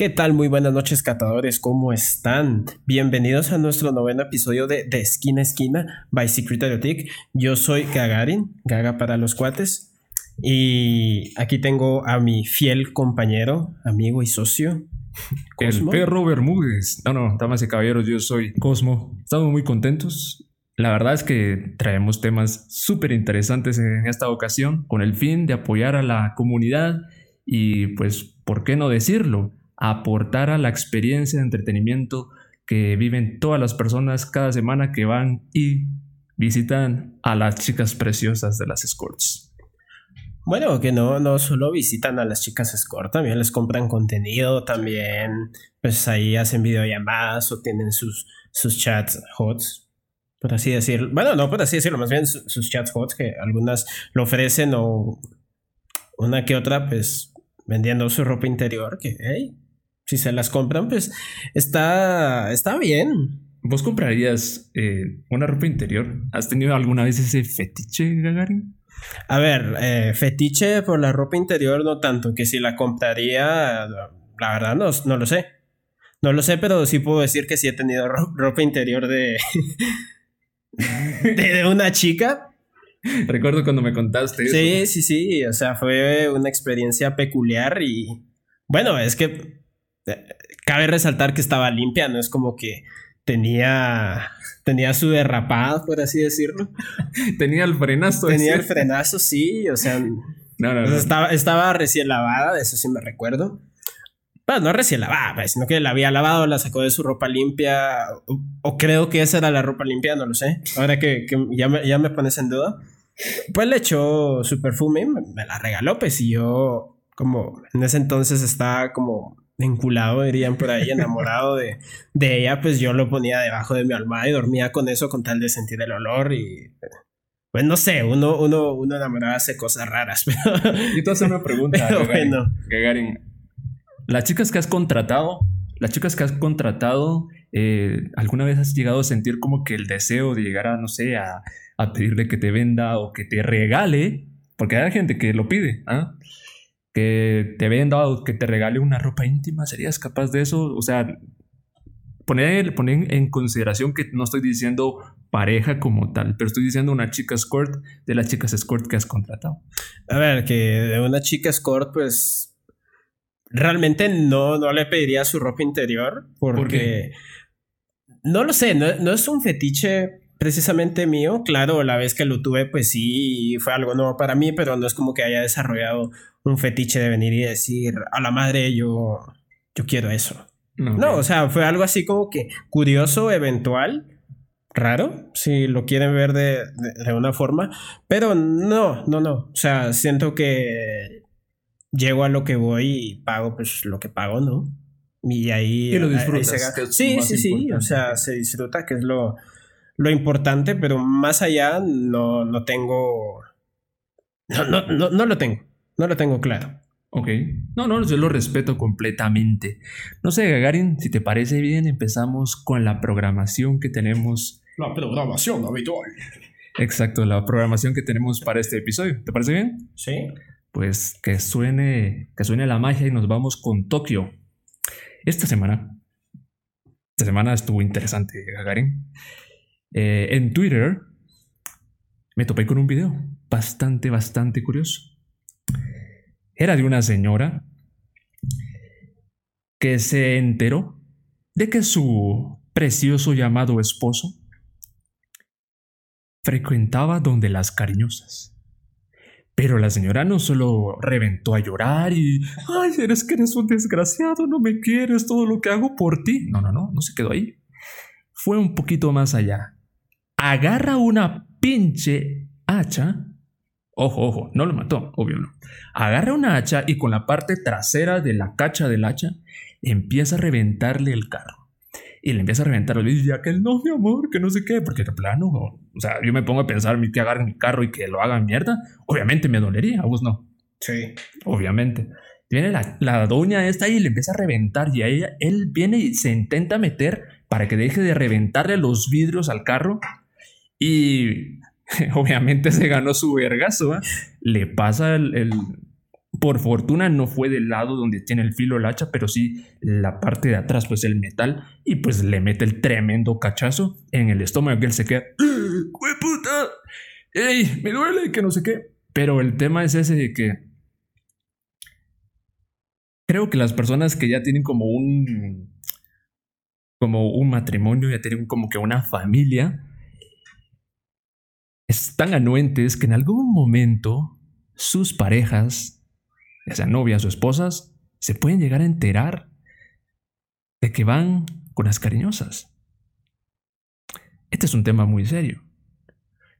¿Qué tal? Muy buenas noches, catadores. ¿Cómo están? Bienvenidos a nuestro noveno episodio de De Esquina a Esquina by Secret Erotic. Yo soy Gagarin, Gaga para los cuates. Y aquí tengo a mi fiel compañero, amigo y socio. El perro Bermúdez. No, no, damas y caballeros, yo soy Cosmo. Estamos muy contentos. La verdad es que traemos temas súper interesantes en esta ocasión con el fin de apoyar a la comunidad y pues, ¿por qué no decirlo? Aportar a la experiencia de entretenimiento que viven todas las personas cada semana que van y visitan a las chicas preciosas de las escorts. Bueno, que no, no solo visitan a las chicas escort, también les compran contenido, también pues ahí hacen videollamadas o tienen sus, sus chats hots, por así decirlo. Bueno, no por así decirlo, más bien sus, chats hots que algunas lo ofrecen o una que otra pues vendiendo su ropa interior, que hey, si se las compran pues está, está bien. ¿Vos comprarías eh, una ropa interior? ¿Has tenido alguna vez ese fetiche, Gagarin? A ver, eh, fetiche por la ropa interior no tanto, que si la compraría, la verdad no, no lo sé. No lo sé, pero sí puedo decir que sí he tenido ropa interior de, de, una chica. Recuerdo cuando me contaste eso. Sí, sí, sí. O sea, fue una experiencia peculiar y bueno, es que cabe resaltar que estaba limpia, no es como que tenía, tenía su derrapada, por así decirlo. tenía el frenazo. Tenía el frenazo, sí, o sea, Estaba, estaba recién lavada, de eso sí me recuerdo. Bueno, no recién lavada, pues, sino que la había lavado, la sacó de su ropa limpia, o, creo que esa era la ropa limpia, no lo sé. Ahora que, ya, me, ya me pones en duda. Pues le echó su perfume, me, me la regaló, pues, y yo, como en ese entonces estaba como vinculado, dirían por ahí, enamorado de, de, ella, pues yo lo ponía debajo de mi almohada y dormía con eso con tal de sentir el olor y... Pues no sé, uno, uno, uno enamorado hace cosas raras. Pero... Y tú haces una pregunta, Gagarin, Las chicas que has contratado, las chicas que has contratado, eh, ¿alguna vez has llegado a sentir como que el deseo de llegar a, no sé, a, a pedirle que te venda o que te regale? Porque hay gente que lo pide, ¿ah? Que te venda o que te regale una ropa íntima, ¿serías capaz de eso? O sea, poner, poner en consideración que no estoy diciendo pareja como tal, pero estoy diciendo una chica escort de las chicas escort que has contratado. A ver, que de una chica escort, pues realmente no, no le pediría su ropa interior porque... no lo sé, no, no es un fetiche precisamente mío. Claro, la vez que lo tuve, pues sí, fue algo nuevo para mí, pero no es como que haya desarrollado un fetiche de venir y decir, a la madre, yo, yo quiero eso. No, o sea, fue algo así como que curioso, eventual, raro, si lo quieren ver de, de, una forma, pero no, no, no. O sea, siento que llego a lo que voy y pago pues lo que pago, ¿no? Y ahí... Y lo disfrutas. sí, sí, sí, o sea, se disfruta, que es lo, lo importante, pero más allá no, no tengo... No, no, no, no lo tengo. No lo tengo claro. Ok. No, no, yo lo respeto completamente. No sé, Gagarin, si te parece bien, empezamos con la programación que tenemos. La programación habitual. Exacto, la programación que tenemos para este episodio. ¿Te parece bien? Sí. Pues que suene, que suene la magia y nos vamos con Tokio. Esta semana, esta semana estuvo interesante, Gagarin. Eh, en Twitter me topé con un video bastante, bastante curioso era de una señora que se enteró de que su precioso llamado esposo frecuentaba donde las cariñosas. Pero la señora no solo reventó a llorar y, ay, eres que eres un desgraciado, no me quieres, todo lo que hago por ti. No, no, no, no se quedó ahí. Fue un poquito más allá. Agarra una pinche hacha Ojo, ojo, no lo mató, obvio no. Agarra una hacha y con la parte trasera de la cacha del hacha empieza a reventarle el carro. Y le empieza a reventar el vidrio ya que no, mi amor, que no sé qué, porque de plano, o sea, yo me pongo a pensar que agarren mi carro y que lo hagan mierda, obviamente me dolería, a vos no. Sí. Obviamente. Viene la, la doña esta y le empieza a reventar y a ella, él viene y se intenta meter para que deje de reventarle los vidrios al carro y obviamente se ganó su vergazo, le pasa el, Por fortuna no fue del lado donde tiene el filo el hacha, pero sí la parte de atrás, pues el metal, y pues le mete el tremendo cachazo en el estómago que él se queda. ¡Hue puta! ¡Ey! Me duele, que no sé qué. Pero el tema es ese de que. Creo que las personas que ya tienen como un. como un matrimonio, ya tienen como que una familia. Están anuentes que en algún momento sus parejas, ya sean novias o esposas, se pueden llegar a enterar de que van con las cariñosas. Este es un tema muy serio.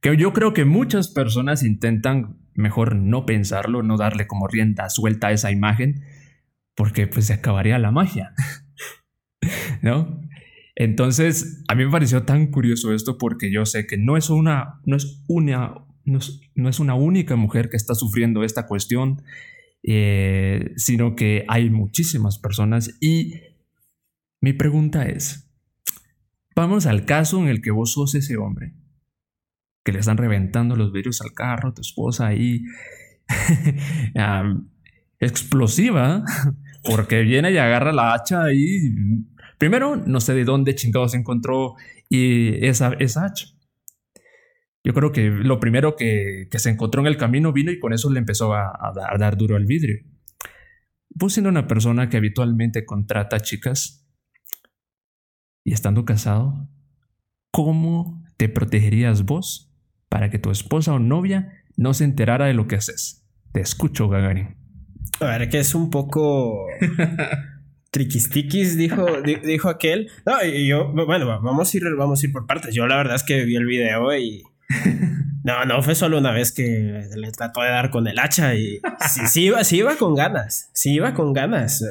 Que yo creo que muchas personas intentan mejor no pensarlo, no darle como rienda suelta a esa imagen, porque pues se acabaría la magia. ¿No? Entonces, a mí me pareció tan curioso esto porque yo sé que no es una, no es una no es, una única mujer que está sufriendo esta cuestión, eh, sino que hay muchísimas personas. Y mi pregunta es, vamos al caso en el que vos sos ese hombre, que le están reventando los vidrios al carro, tu esposa ahí, explosiva, porque viene y agarra la hacha y primero no sé de dónde chingados encontró y esa, esa hacha. Yo creo que lo primero que, se encontró en el camino vino y con eso le empezó a, dar duro al vidrio. Vos siendo una persona que habitualmente contrata chicas y estando casado, ¿cómo te protegerías vos para que tu esposa o novia no se enterara de lo que haces? Te escucho, Gagarin. A ver, que es un poco triquistiquis, dijo, dijo aquel. No, y yo, bueno, vamos a ir, vamos a ir por partes. Yo la verdad es que vi el video y no, no, fue solo una vez que le trató de dar con el hacha y sí, sí, iba, sí iba con ganas, sí iba con ganas.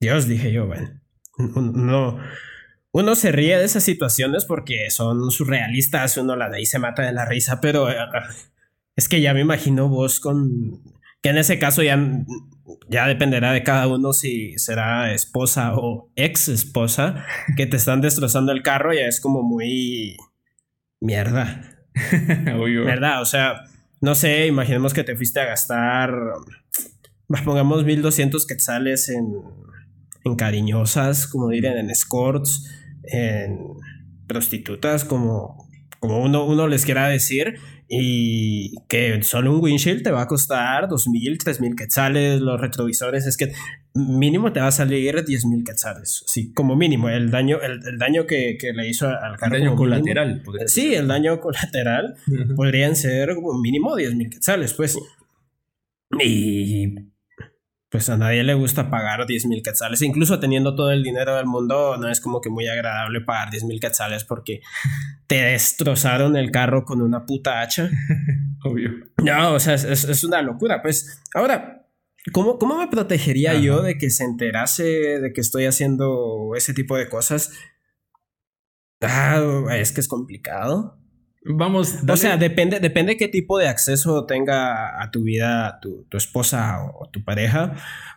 Dios, dije yo, bueno, uno, uno se ríe de esas situaciones porque son surrealistas, uno la de ahí se mata de la risa, pero eh, es que ya me imagino vos con... que en ese caso ya, ya dependerá de cada uno si será esposa o ex esposa, que te están destrozando el carro, ya es como muy mierda. ¿Verdad? O sea, no sé, imaginemos que te fuiste a gastar, pongamos 1200 quetzales en, en cariñosas, como dirían, en escorts, en prostitutas, como, como uno, uno les quiera decir, y que solo un windshield te va a costar 2.000, 3.000 quetzales, los retrovisores, es que mínimo te va a salir 10.000 quetzales, sí, como mínimo, el daño, el, daño que, le hizo al carro. El daño colateral. sí, el daño colateral podrían ser como mínimo 10.000 quetzales, pues. Y pues a nadie le gusta pagar 10 mil quetzales. Incluso teniendo todo el dinero del mundo, no es como que muy agradable pagar 10 mil quetzales porque te destrozaron el carro con una puta hacha. Obvio. No, o sea, es, una locura. Pues ahora, ¿cómo, cómo me protegería yo de que se enterase de que estoy haciendo ese tipo de cosas? Ah, es que es complicado. Vamos. O sea, depende, depende qué tipo de acceso tenga a tu vida tu, esposa o, tu pareja.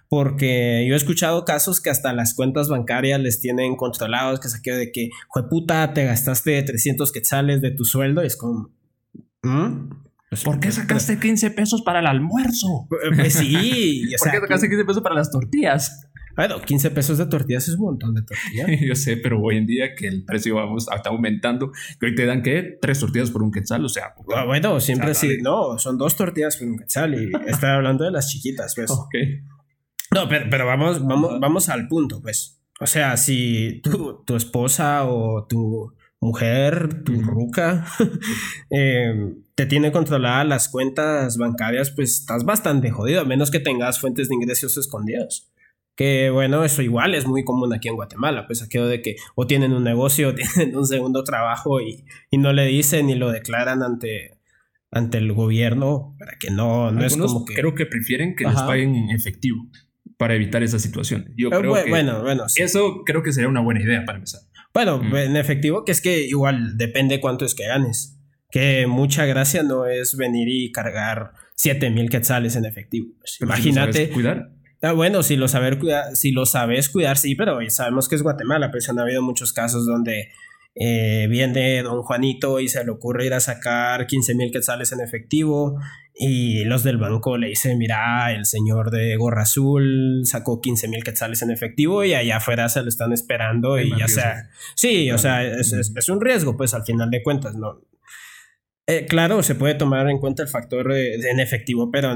Porque yo he escuchado casos que hasta las cuentas bancarias les tienen controlados, que saqueo de que, fue puta, te gastaste 300 quetzales de tu sueldo. Y es como. ¿Mm? Pues, ¿Por qué sacaste 15 pesos para el almuerzo? Pues sí. ¿Por qué sacaste 15 pesos para las tortillas? Bueno, 15 pesos de tortillas es un montón de tortillas. Yo sé, pero hoy en día que el precio vamos, está aumentando, que hoy te dan que tres tortillas por un quetzal, o sea. Ah, bueno, siempre sí. No, son dos tortillas por un quetzal y estoy hablando de las chiquitas, pues. Ok. No, pero, pero vamos, vamos, vamos al punto, pues. O sea, si tu, tu esposa o tu mujer, tu ruca, eh, te tiene controladas las cuentas bancarias, pues estás bastante jodido, a menos que tengas fuentes de ingresos escondidas. Que bueno, eso igual es muy común aquí en Guatemala, pues aquello de que o tienen un negocio o tienen un segundo trabajo y, no le dicen ni lo declaran ante, ante el gobierno para que no, no es como que... Creo que prefieren que les paguen en efectivo para evitar esa situación. Yo eh, creo que bueno, bueno, eso creo que sería una buena idea para empezar. Bueno, mm. en efectivo, que es que igual depende cuánto es que ganes. Que mucha gracia no es venir y cargar 7 mil quetzales en efectivo. Pues, imagínate. cuidar. Ah, bueno, si lo, saber cuidar, si lo sabes cuidar, sí, pero sabemos que es Guatemala, pues han habido muchos casos donde eh, viene don Juanito y se le ocurre ir a sacar 15 mil quetzales en efectivo y los del banco le dicen, mira, el señor de gorra azul sacó 15 mil quetzales en efectivo y allá afuera se lo están esperando y ya sea... Sí, o sea, es, un riesgo, pues al final de cuentas, ¿no? Eh, claro, se puede tomar en cuenta el factor en efectivo, pero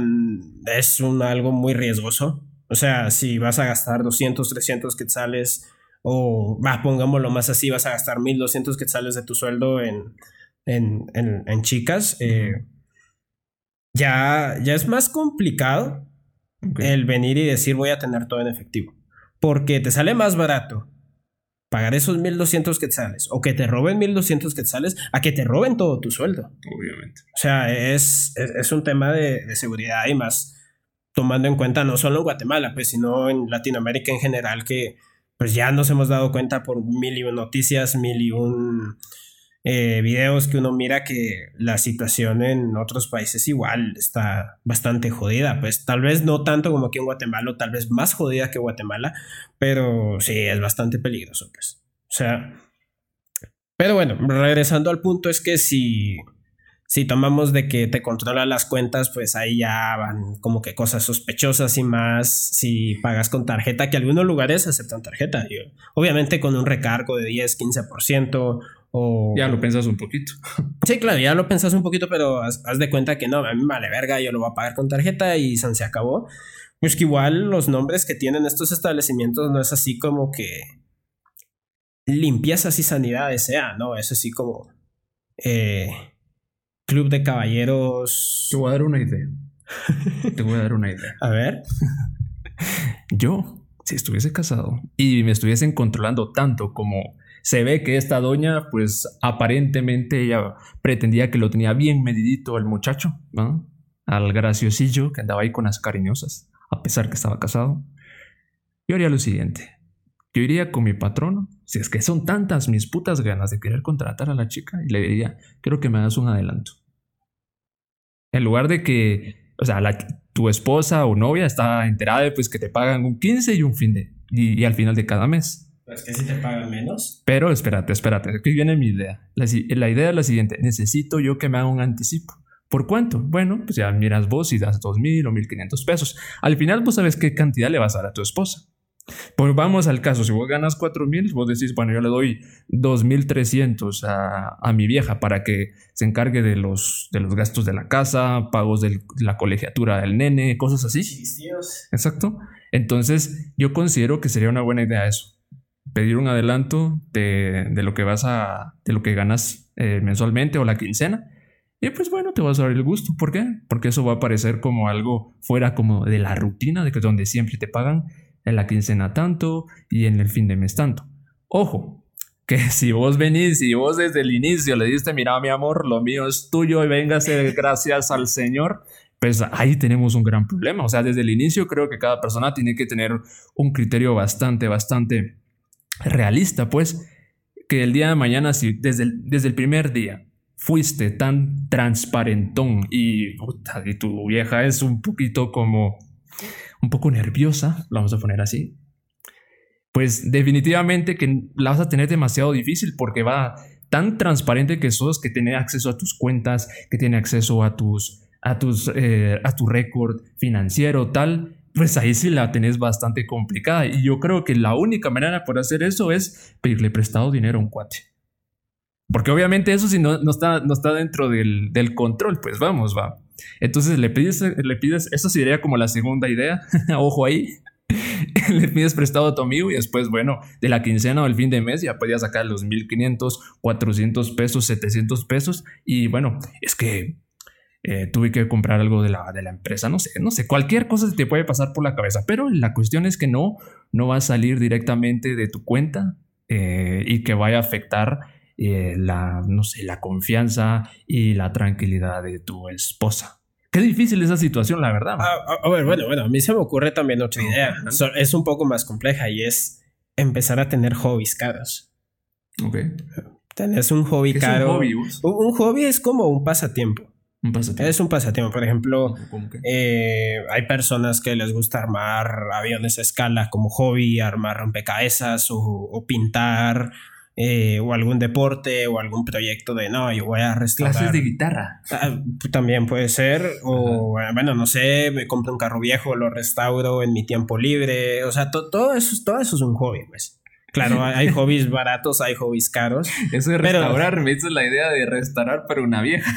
es un, algo muy riesgoso. O sea, si vas a gastar 200, 300 quetzales o, va, pongámoslo más así, vas a gastar 1200 quetzales de tu sueldo en, en, en, chicas, eh, ya, ya es más complicado el venir y decir voy a tener todo en efectivo. Porque te sale más barato pagar esos 1200 quetzales o que te roben 1200 quetzales a que te roben todo tu sueldo. Obviamente. O sea, es, es, un tema de, de, seguridad y más tomando en cuenta no solo Guatemala, pues, sino en Latinoamérica en general, que pues ya nos hemos dado cuenta por mil y un noticias, mil y un eh, videos que uno mira que la situación en otros países igual está bastante jodida. Pues tal vez no tanto como aquí en Guatemala, o tal vez más jodida que Guatemala, pero sí, es bastante peligroso, pues. O sea, pero bueno, regresando al punto es que si, si tomamos de que te controla las cuentas, pues ahí ya van como que cosas sospechosas y más si pagas con tarjeta, que algunos lugares aceptan tarjeta. Obviamente con un recargo de 10, 15% ya lo pensas un poquito. Sí, claro, ya lo pensas un poquito, pero haz, de cuenta que no, a mí me vale verga, yo lo voy a pagar con tarjeta y se acabó. Pues que igual los nombres que tienen estos establecimientos no es así como que limpiezas y sanidades sea, ¿no? Es así como eh, club de caballeros. Te voy a dar una idea. Te voy a dar una idea. A ver. Yo, si estuviese casado y me estuviesen controlando tanto como se ve que esta doña, pues aparentemente ella pretendía que lo tenía bien medidito el muchacho, ¿no? Al graciosillo que andaba ahí con las cariñosas, a pesar que estaba casado. Yo haría lo siguiente. Yo iría con mi patrono, si es que son tantas mis putas ganas de querer contratar a la chica, y le diría, quiero que me hagas un adelanto. En lugar de que, o sea, tu esposa o novia está enterada de pues, que te pagan un 15 y un fin de, y al final de cada mes. Pero es que si te pagan menos. Pero espérate, espérate, aquí viene mi idea. La, idea es la siguiente: necesito yo que me haga un anticipo. ¿Por cuánto? Bueno, pues ya miras vos y das dos mil o mil quinientos pesos. Al final, vos sabes qué cantidad le vas a dar a tu esposa. Pues vamos al caso, si vos ganas cuatro mil, vos decís, bueno, yo le doy dos mil trescientos a, a, mi vieja para que se encargue de los, de los gastos de la casa, pagos de la colegiatura del nene, cosas así. Exacto. Entonces, yo considero que sería una buena idea eso pedir un adelanto de, lo que vas a, de lo que ganas eh, mensualmente o la quincena. Y pues bueno, te vas a dar el gusto. ¿Por qué? Porque eso va a parecer como algo fuera como de la rutina, de que donde siempre te pagan en la quincena tanto y en el fin de mes tanto. Ojo, que si vos venís y vos desde el inicio le diste, mira mi amor, lo mío es tuyo y véngase gracias al Señor, pues ahí tenemos un gran problema. O sea, desde el inicio creo que cada persona tiene que tener un criterio bastante, bastante realista, pues, que el día de mañana, si desde el, desde el primer día fuiste tan transparentón y, y tu vieja es un poquito como, un poco nerviosa, vamos a poner así, pues definitivamente que la vas a tener demasiado difícil porque va tan transparente que sos, que tiene acceso a tus cuentas, que tiene acceso a tus, a tus, eh, a tu récord financiero, tal, pues ahí sí la tenés bastante complicada. Y yo creo que la única manera por hacer eso es pedirle prestado dinero a un cuate. Porque obviamente eso si no, no, está, no está dentro del, del, control, pues vamos, va. Entonces le pides, le pides, eso sería como la segunda idea, ojo ahí. le pides prestado a tu amigo y después, bueno, de la quincena o el fin de mes ya podías sacar los 1500, 400 pesos, 700 pesos. Y bueno, es que eh, tuve que comprar algo de la, de la empresa, no sé, no sé, cualquier cosa te puede pasar por la cabeza, pero la cuestión es que no, no va a salir directamente de tu cuenta eh, y que vaya a afectar eh, la, no sé, la confianza y la tranquilidad de tu esposa. Qué difícil esa situación, la verdad. Ah, ah, a, ver, bueno, bueno, a mí se me ocurre también otra idea. es un poco más compleja y es empezar a tener hobbies caros. Ok. Tenés un hobby caro. un hobby es como un pasatiempo. Es un pasatiempo. Por ejemplo, eh, hay personas que les gusta armar aviones a escala como hobby, armar rompecabezas o, pintar eh, o algún deporte o algún proyecto de no, yo voy a restaurar. Clases de guitarra. Ah, también puede ser. O bueno, no sé, me compro un carro viejo, lo restauro en mi tiempo libre. O sea, todo, eso, todo eso es un hobby, pues. Claro, hay hobbies baratos, hay hobbies caros. Eso de restaurar, me hizo la idea de restaurar para una vieja.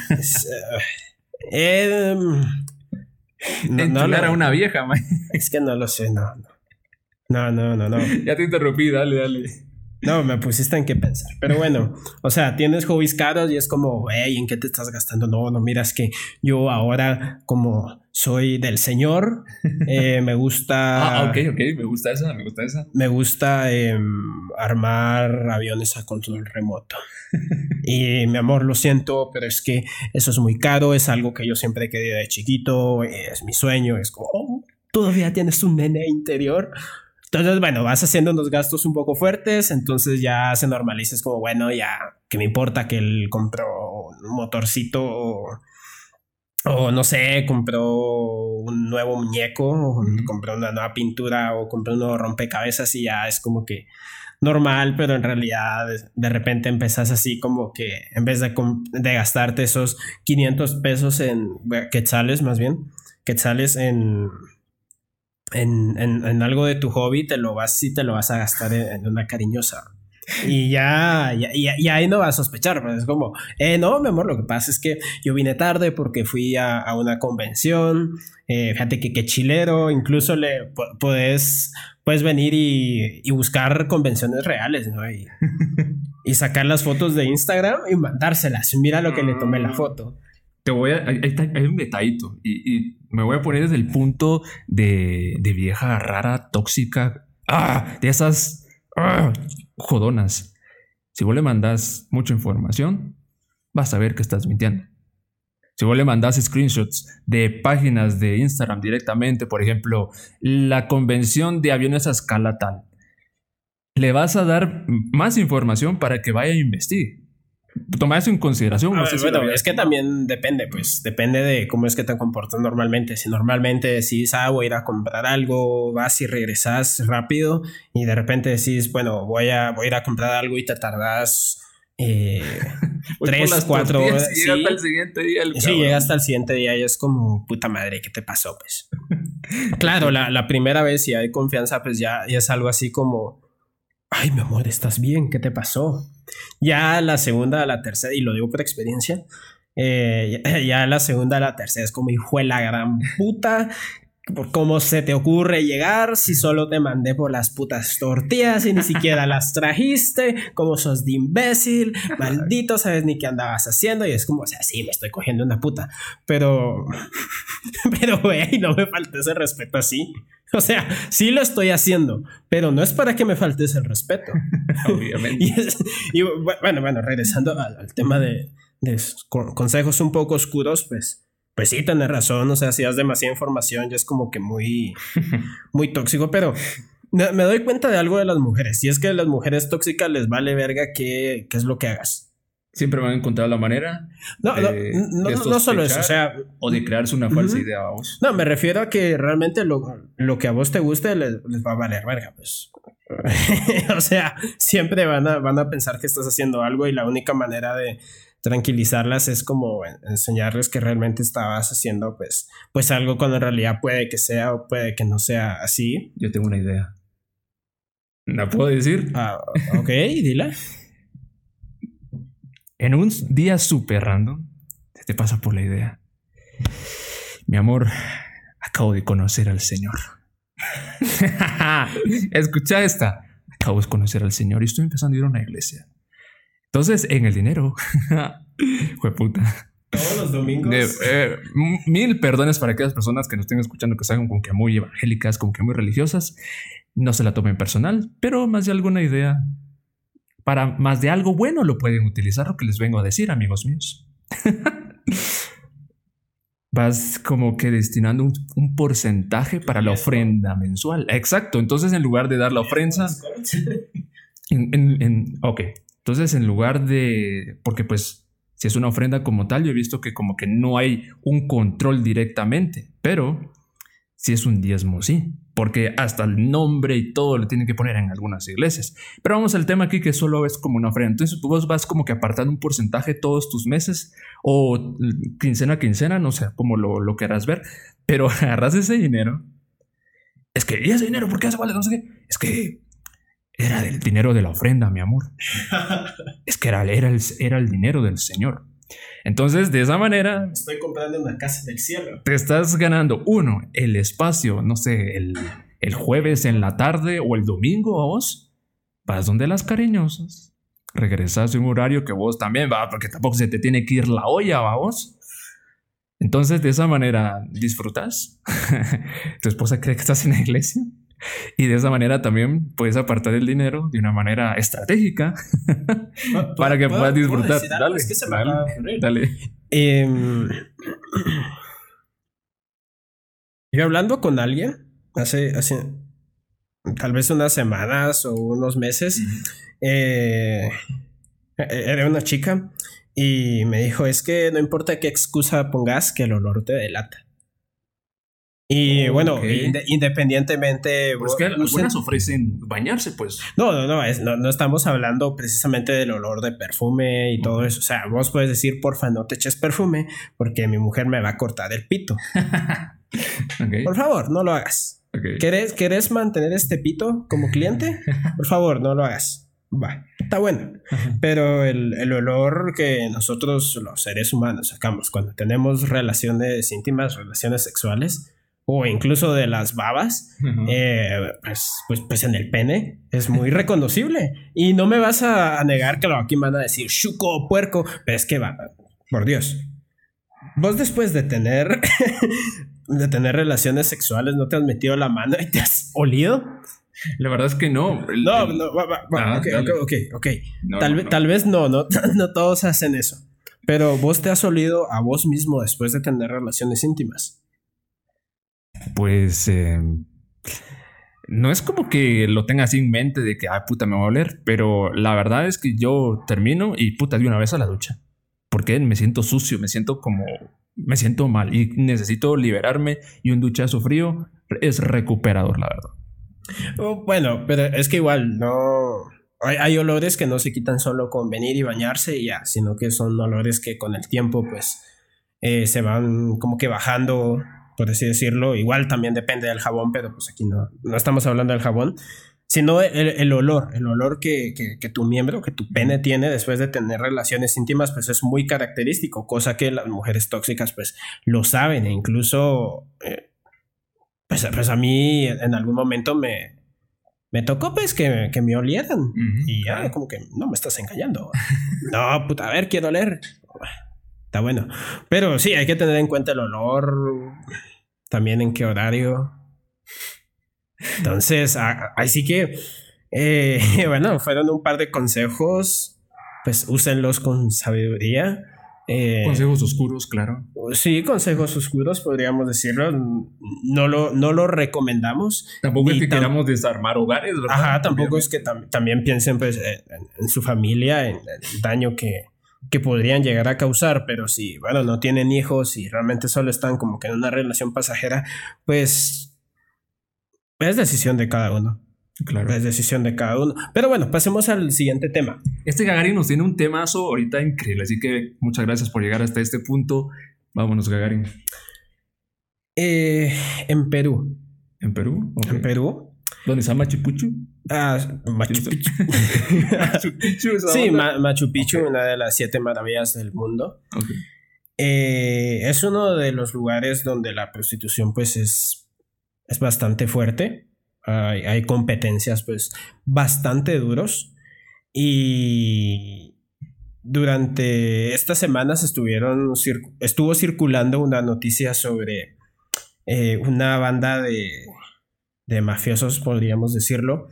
eh, no, no, a una vieja, man. Es que no lo sé, no. No, no, no, no. Ya te interrumpí, dale, dale. No, me pusiste en qué pensar. Pero bueno, o sea, tienes hobbies caros y es como, hey, ¿en qué te estás gastando? No, no, mira, es que yo ahora, como soy del Señor, eh, me gusta. ah, ok, ok, me gusta esa, me gusta esa. Me gusta em, armar aviones a control remoto. y mi amor, lo siento, pero es que eso es muy caro, es algo que yo siempre he querido de chiquito, es mi sueño, es como, oh, todavía tienes un nene interior. Entonces, bueno, vas haciendo unos gastos un poco fuertes, entonces ya se normaliza, es como, bueno, ya, que me importa que él compró un motorcito o, no sé, compró un nuevo muñeco, o compró una nueva pintura o compró un nuevo rompecabezas y ya es como que normal, pero en realidad de repente empezás así como que en vez de, de gastarte esos 500 pesos en quetzales más bien, quetzales en en, en, algo de tu hobby, te lo vas y te lo vas a gastar en, una cariñosa. Y ya, ya, ahí no vas a sospechar, pues es como, eh, no, mi amor, lo que pasa es que yo vine tarde porque fui a, a una convención, eh, fíjate que qué chilero, incluso le puedes, puedes venir y, y, buscar convenciones reales, ¿no? Y, y, sacar las fotos de Instagram y mandárselas, mira lo que le tomé la foto te voy a. Hay, un detallito y, me voy a poner desde el punto de, de vieja rara, tóxica. ¡Ah! De esas. ¡Ah! Jodonas. Si vos le mandas mucha información, vas a ver que estás mintiendo. Si vos le mandas screenshots de páginas de Instagram directamente, por ejemplo, la convención de aviones a escala tal, le vas a dar más información para que vaya a investigar tomar eso en consideración. No bueno, es que también depende, pues depende de cómo es que te comportas normalmente. Si normalmente decís, ah, voy a ir a comprar algo, vas y regresas rápido y de repente decís, bueno, voy a, voy a ir a comprar algo y te tardas eh, tres, cuatro horas. Y llega hasta el siguiente día. sí, llega hasta el siguiente día y es como, puta madre, ¿qué te pasó? Pues claro, la, la primera vez si hay confianza, pues ya, ya es algo así como, ay, mi amor, ¿estás bien? ¿Qué te pasó? Ya la segunda, la tercera, y lo digo por experiencia, eh, ya la segunda, la tercera es como hijo de la gran puta. ¿Cómo se te ocurre llegar si solo te mandé por las putas tortillas y ni siquiera las trajiste? ¿Cómo sos de imbécil? Maldito, sabes ni qué andabas haciendo. Y es como, o sea, sí, me estoy cogiendo una puta. Pero, pero, güey, no me faltes el respeto así. O sea, sí lo estoy haciendo, pero no es para que me faltes el respeto. Obviamente. y, bueno, bueno, regresando al, tema de, consejos un poco oscuros, pues, pues sí, tenés razón. O sea, si das demasiada información ya es como que muy, muy tóxico, pero me doy cuenta de algo de las mujeres. Si es que a las mujeres tóxicas les vale verga qué, qué es lo que hagas siempre van a encontrar la manera. No, no, no, solo eso, o sea. O de crearse una falsa idea a vos. No, me refiero a que realmente lo, lo que a vos te guste les, va a valer verga, pues. o sea, siempre van a, van a pensar que estás haciendo algo y la única manera de tranquilizarlas es como enseñarles que realmente estabas haciendo pues, pues algo cuando en realidad puede que sea o puede que no sea así. Yo tengo una idea. ¿La puedo decir? Ah, ok, dila. En un día súper random, se te pasa por la idea. Mi amor, acabo de conocer al Señor. Escucha esta. Acabo de conocer al Señor y estoy empezando a ir a una iglesia. Entonces, en el dinero, fue puta. Todos los domingos. Eh, mil perdones para aquellas personas que nos estén escuchando que salgan como que muy evangélicas, como que muy religiosas. No se la tomen personal, pero más de alguna idea para más de algo bueno lo pueden utilizar, lo que les vengo a decir, amigos míos. Vas como que destinando un, porcentaje para la ofrenda mensual. Exacto. Entonces, en lugar de dar la ofrenda. En, ok. Entonces, en lugar de. Porque, pues, si es una ofrenda como tal, yo he visto que como que no hay un control directamente. Pero si es un diezmo, sí porque hasta el nombre y todo lo tienen que poner en algunas iglesias. Pero vamos al tema aquí que solo es como una ofrenda. Entonces vos vas como que apartando un porcentaje todos tus meses o quincena a quincena, no sé cómo lo, lo querrás ver, pero agarras ese dinero. Es que, ¿y ese dinero por qué hace falta? No sé qué. Es que era el dinero de la ofrenda, mi amor. es que era, era, el, era el dinero del Señor. Entonces, de esa manera... Estoy comprando una casa del cielo. Te estás ganando, uno, el espacio, no sé, el, el jueves en la tarde o el domingo a vos. Vas donde las cariñosas. Regresas en un horario que vos también va, porque tampoco se te tiene que ir la olla, ¿va vos? Entonces, de esa manera, disfrutas. tu esposa cree que estás en la iglesia. Y de esa manera también puedes apartar el dinero de una manera estratégica para que puedas disfrutar. Dale, es que se dale, dale. Eh, yo hablando con alguien hace, hace tal vez unas semanas o unos meses, eh, era una chica y me dijo, es que no importa qué excusa pongas, que el olor te delata. Y bueno, independientemente. Pues que algunas ofrecen bañarse, pues. No, no, no, no, no, estamos hablando precisamente del olor de perfume y todo eso. O sea, vos puedes decir, porfa, no te eches perfume porque mi mujer me va a cortar el pito. Por favor, no lo hagas. ¿Querés, mantener este pito como cliente? Por favor, no lo hagas. Va, está bueno. Pero el, el, olor que nosotros, los seres humanos, sacamos cuando tenemos relaciones íntimas, relaciones sexuales, o incluso de las babas, eh, pues, pues, pues, en el pene es muy reconocible. Y no me vas a, negar que lo aquí van a decir chuco, puerco, pero es que va, por Dios. Vos después de tener de tener relaciones sexuales no te has metido la mano y te has olido. La verdad es que no. no, no, va, ah, ok, ok, ok, tal, tal vez no, no, no todos hacen eso. Pero vos te has olido a vos mismo después de tener relaciones íntimas pues eh, no es como que lo tenga así en mente de que, ay, puta, me va a oler, pero la verdad es que yo termino y puta, de una vez a la ducha. Porque me siento sucio, me siento como, me siento mal y necesito liberarme y un duchazo frío es recuperador, la verdad. Oh, bueno, pero es que igual no... Hay, hay, olores que no se quitan solo con venir y bañarse y ya, sino que son olores que con el tiempo pues eh, se van como que bajando por así decirlo. Igual también depende del jabón, pero pues aquí no, no estamos hablando del jabón, sino el, olor, el olor que, que, tu miembro, que tu pene tiene después de tener relaciones íntimas, pues es muy característico, cosa que las mujeres tóxicas pues lo saben e incluso, eh, pues, pues, a mí en algún momento me, me tocó pues que, que me olieran y ya como que no me estás engañando. no, puta, a ver, quiero oler. Está bueno. Pero sí, hay que tener en cuenta el olor, también en qué horario. Entonces, así que, eh, bueno, fueron un par de consejos, pues úsenlos con sabiduría. Eh, consejos oscuros, claro. Sí, consejos oscuros, podríamos decirlo. No lo, no lo recomendamos. Tampoco es que queramos desarmar hogares, ¿verdad? Ajá, tampoco es que también piensen pues, en, su familia, en el daño que, que podrían llegar a causar, pero si, bueno, no tienen hijos y realmente solo están como que en una relación pasajera, pues es decisión de cada uno. Claro. Es decisión de cada uno. Pero bueno, pasemos al siguiente tema. Este Gagarin nos tiene un temazo ahorita increíble, así que muchas gracias por llegar hasta este punto. Vámonos, Gagarin. Eh, en Perú. ¿En Perú? En Perú ¿Dónde está Machu Picchu? Ah, Machu Picchu. Machu Picchu sí, Machu Picchu, una de las siete maravillas del mundo. Eh, es uno de los lugares donde la prostitución pues es, es bastante fuerte. Hay, hay competencias pues bastante duros. Y durante estas semanas estuvieron estuvo circulando una noticia sobre eh, una banda de de mafiosos, podríamos decirlo,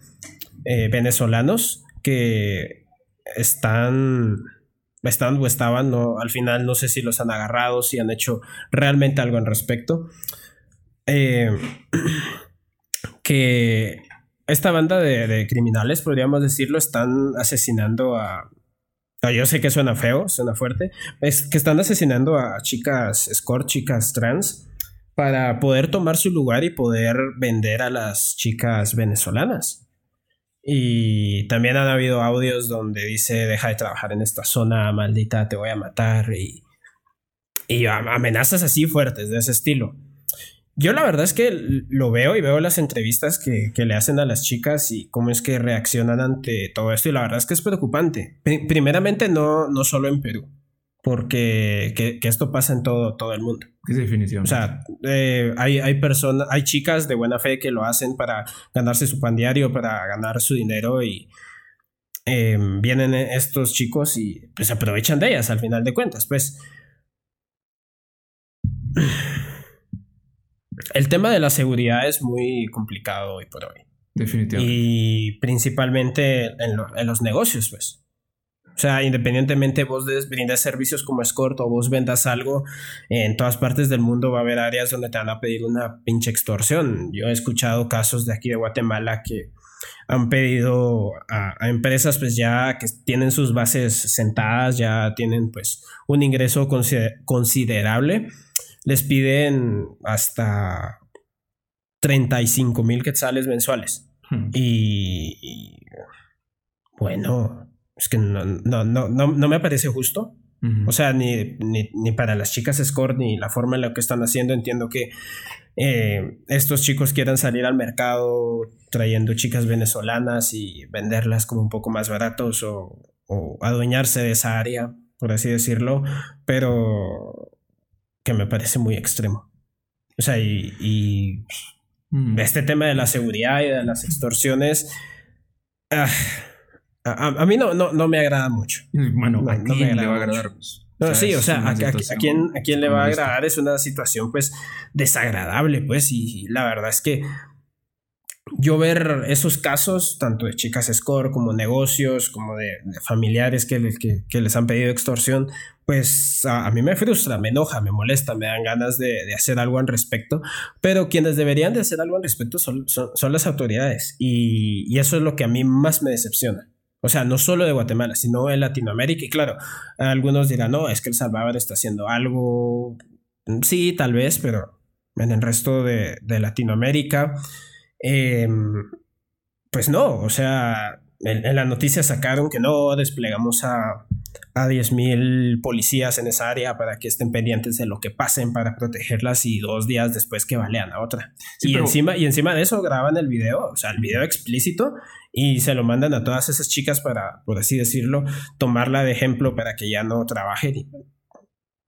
eh, venezolanos que están, están o estaban, no, al final no sé si los han agarrado, si han hecho realmente algo al respecto. Eh, que esta banda de, criminales, podríamos decirlo, están asesinando a... yo sé que suena feo, suena fuerte. Es que están asesinando a chicas escort, chicas trans, para poder tomar su lugar y poder vender a las chicas venezolanas. Y también han habido audios donde dice, deja de trabajar en esta zona, maldita, te voy a matar. Y, y amenazas así fuertes de ese estilo. Yo la verdad es que lo veo y veo las entrevistas que, le hacen a las chicas y cómo es que reaccionan ante todo esto y la verdad es que es preocupante. primeramente no, no solo en Perú, porque que, esto pasa en todo, todo el mundo. ¿Qué definición? O sea, eh, hay, hay personas, hay chicas de buena fe que lo hacen para ganarse su pan diario, para ganar su dinero y em, vienen estos chicos y pues aprovechan de ellas al final de cuentas, pues el tema de la seguridad es muy complicado hoy por hoy. Definitivamente. Y principalmente en, los negocios, pues. O sea, independientemente vos brindes servicios como escort o vos vendas algo, en todas partes del mundo va a haber áreas donde te van a pedir una pinche extorsión. Yo he escuchado casos de aquí de Guatemala que han pedido a, a, empresas pues ya que tienen sus bases sentadas, ya tienen pues un ingreso considerable les piden hasta 35 mil quetzales mensuales. Hmm. Y, bueno, es que no, no, no, no, me parece justo. O sea, ni, ni, para las chicas Score ni la forma en la que están haciendo. Entiendo que eh, estos chicos quieran salir al mercado trayendo chicas venezolanas y venderlas como un poco más baratos o, o adueñarse de esa área, por así decirlo. Pero que me parece muy extremo. O sea, y, mm. este tema de la seguridad y de las extorsiones, ah, a, mí no, no, no, me agrada mucho. Bueno, ¿a quién le va a agradar? Pues? No, sí, o sea, a, quién, a quién le va a agradar es una situación pues desagradable, pues, y la verdad es que yo ver esos casos, tanto de chicas score como negocios, como de, familiares que, que, les han pedido extorsión, pues a, mí me frustra, me enoja, me molesta, me dan ganas de, hacer algo al respecto, pero quienes deberían de hacer algo al respecto son, son, las autoridades y, y, eso es lo que a mí más me decepciona. O sea, no solo de Guatemala, sino en Latinoamérica. Y claro, algunos dirán, no, es que El Salvador está haciendo algo. Sí, tal vez, pero en el resto de, de Latinoamérica Em, pues no, o sea, en, la noticia sacaron que no desplegamos a, a 10.000 policías en esa área para que estén pendientes de lo que pasen para protegerlas y dos días después que balean a otra. y, encima, y encima de eso graban el video, o sea, el video explícito y se lo mandan a todas esas chicas para, por así decirlo, tomarla de ejemplo para que ya no trabajen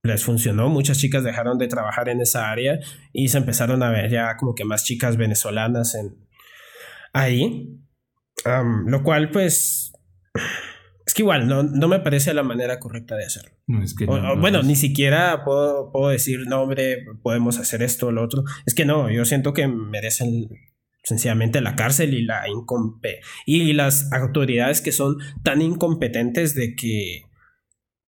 les funcionó, muchas chicas dejaron de trabajar en esa área y se empezaron a ver ya como que más chicas venezolanas en ahí, lo cual pues es que igual no, no, me parece la manera correcta de hacerlo. bueno, ni siquiera puedo, puedo, decir, no, hombre, podemos hacer esto o lo otro. Es que no, yo siento que merecen sencillamente la cárcel y la y las autoridades que son tan incompetentes de que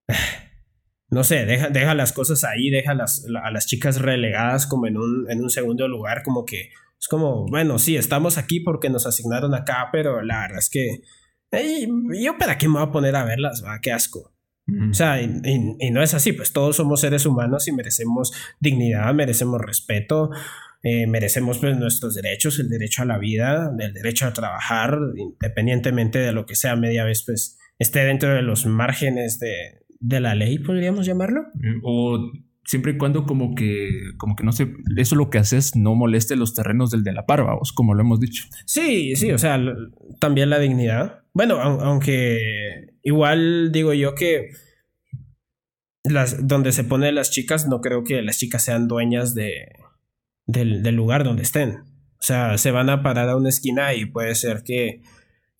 no sé, deja, deja las cosas ahí, deja las, a las chicas relegadas como en un, en un segundo lugar, como que es como, bueno, sí, estamos aquí porque nos asignaron acá, pero la verdad es que, ¿yo para qué me voy a poner a verlas? Va, qué asco. O sea, y, no es así, pues todos somos seres humanos y merecemos dignidad, merecemos respeto, eh, merecemos pues nuestros derechos, el derecho a la vida, el derecho a trabajar, independientemente de lo que sea media vez, pues esté dentro de los márgenes de, de la ley, podríamos llamarlo. Mm, o siempre y cuando como que, como que no sé, eso lo que haces no moleste los terrenos del de la par, como lo hemos dicho. Sí, sí, o sea, también la dignidad. Bueno, aunque igual digo yo que las, donde se ponen las chicas, no creo que las chicas sean dueñas de, del, del lugar donde estén. O sea, se van a parar a una esquina y puede ser que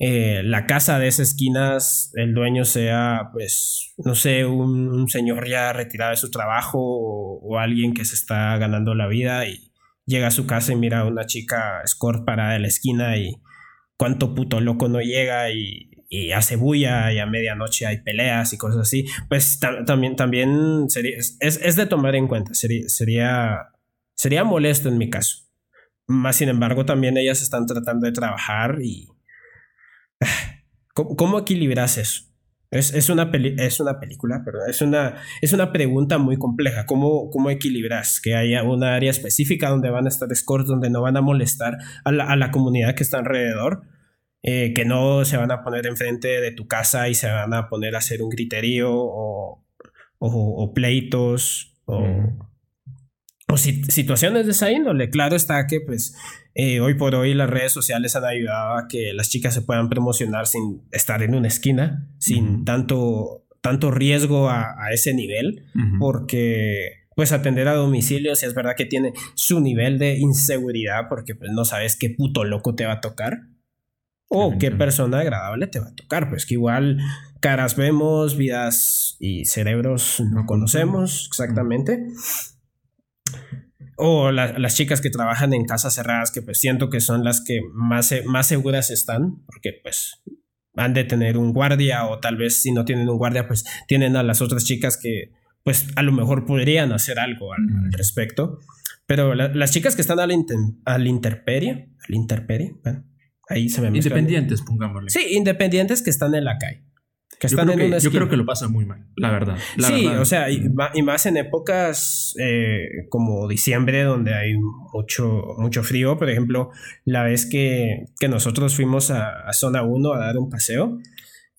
eh, la casa de esas esquinas, el dueño sea, pues, no sé, un, señor ya retirado de su trabajo o, alguien que se está ganando la vida y llega a su casa y mira a una chica escort parada en la esquina y cuánto puto loco no llega y, hace bulla y a medianoche hay peleas y cosas así, pues también, también sería, es, de tomar en cuenta, sería, sería molesto en mi caso. Más sin embargo, también ellas están tratando de trabajar y ¿Cómo, equilibras eso? Es, una, es una película, perdón, es una, es una pregunta muy compleja. ¿Cómo, ¿Cómo equilibras que haya una área específica donde van a estar scores, donde no van a molestar a la, a la comunidad que está alrededor? Eh, que no se van a poner enfrente de tu casa y se van a poner a hacer un criterio o, o, pleitos o, o situaciones de esa índole. Claro está que pues eh, hoy por hoy las redes sociales han ayudado a que las chicas se puedan promocionar sin estar en una esquina, sin tanto, tanto riesgo a, ese nivel, porque pues atender a domicilio, si es verdad que tiene su nivel de inseguridad, porque pues no sabes qué puto loco te va a tocar. O qué persona agradable te va a tocar, pues que igual caras vemos, vidas y cerebros no conocemos exactamente o las chicas que trabajan en casas cerradas, que pues siento que son las que más, más seguras están, porque pues han de tener un guardia o tal vez si no tienen un guardia, pues tienen a las otras chicas que pues a lo mejor podrían hacer algo al, respecto. Pero las chicas que están al, al interperie, al interperie, bueno, ahí se me Independientes, pongámosle. Sí, independientes que están en la calle yo creo que, lo pasa muy mal, la verdad. sí, o sea, y, más en épocas eh, como diciembre, donde hay mucho, mucho frío. Por ejemplo, la vez que, nosotros fuimos a, Zona 1 a dar un paseo,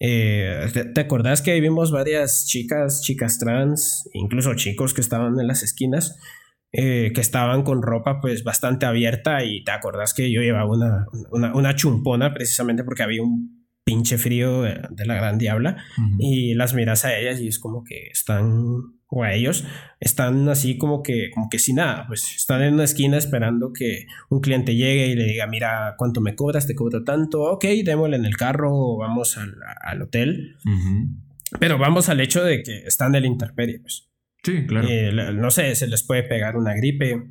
eh, ¿te, acordás que ahí vimos varias chicas, chicas trans, incluso chicos que estaban en las esquinas? Eh, que estaban con ropa pues bastante abierta y te acordás que yo llevaba una, una, una chumpona precisamente porque había un pinche frío de, la gran diabla y las miras a ellas y es como que están o a ellos están así como que como que sin nada pues están en una esquina esperando que un cliente llegue y le diga mira cuánto me cobras te cobro tanto ok démosle en el carro o vamos al, hotel. Pero vamos al hecho de que están en el interperie pues. Sí claro. Eh, no sé se les puede pegar una gripe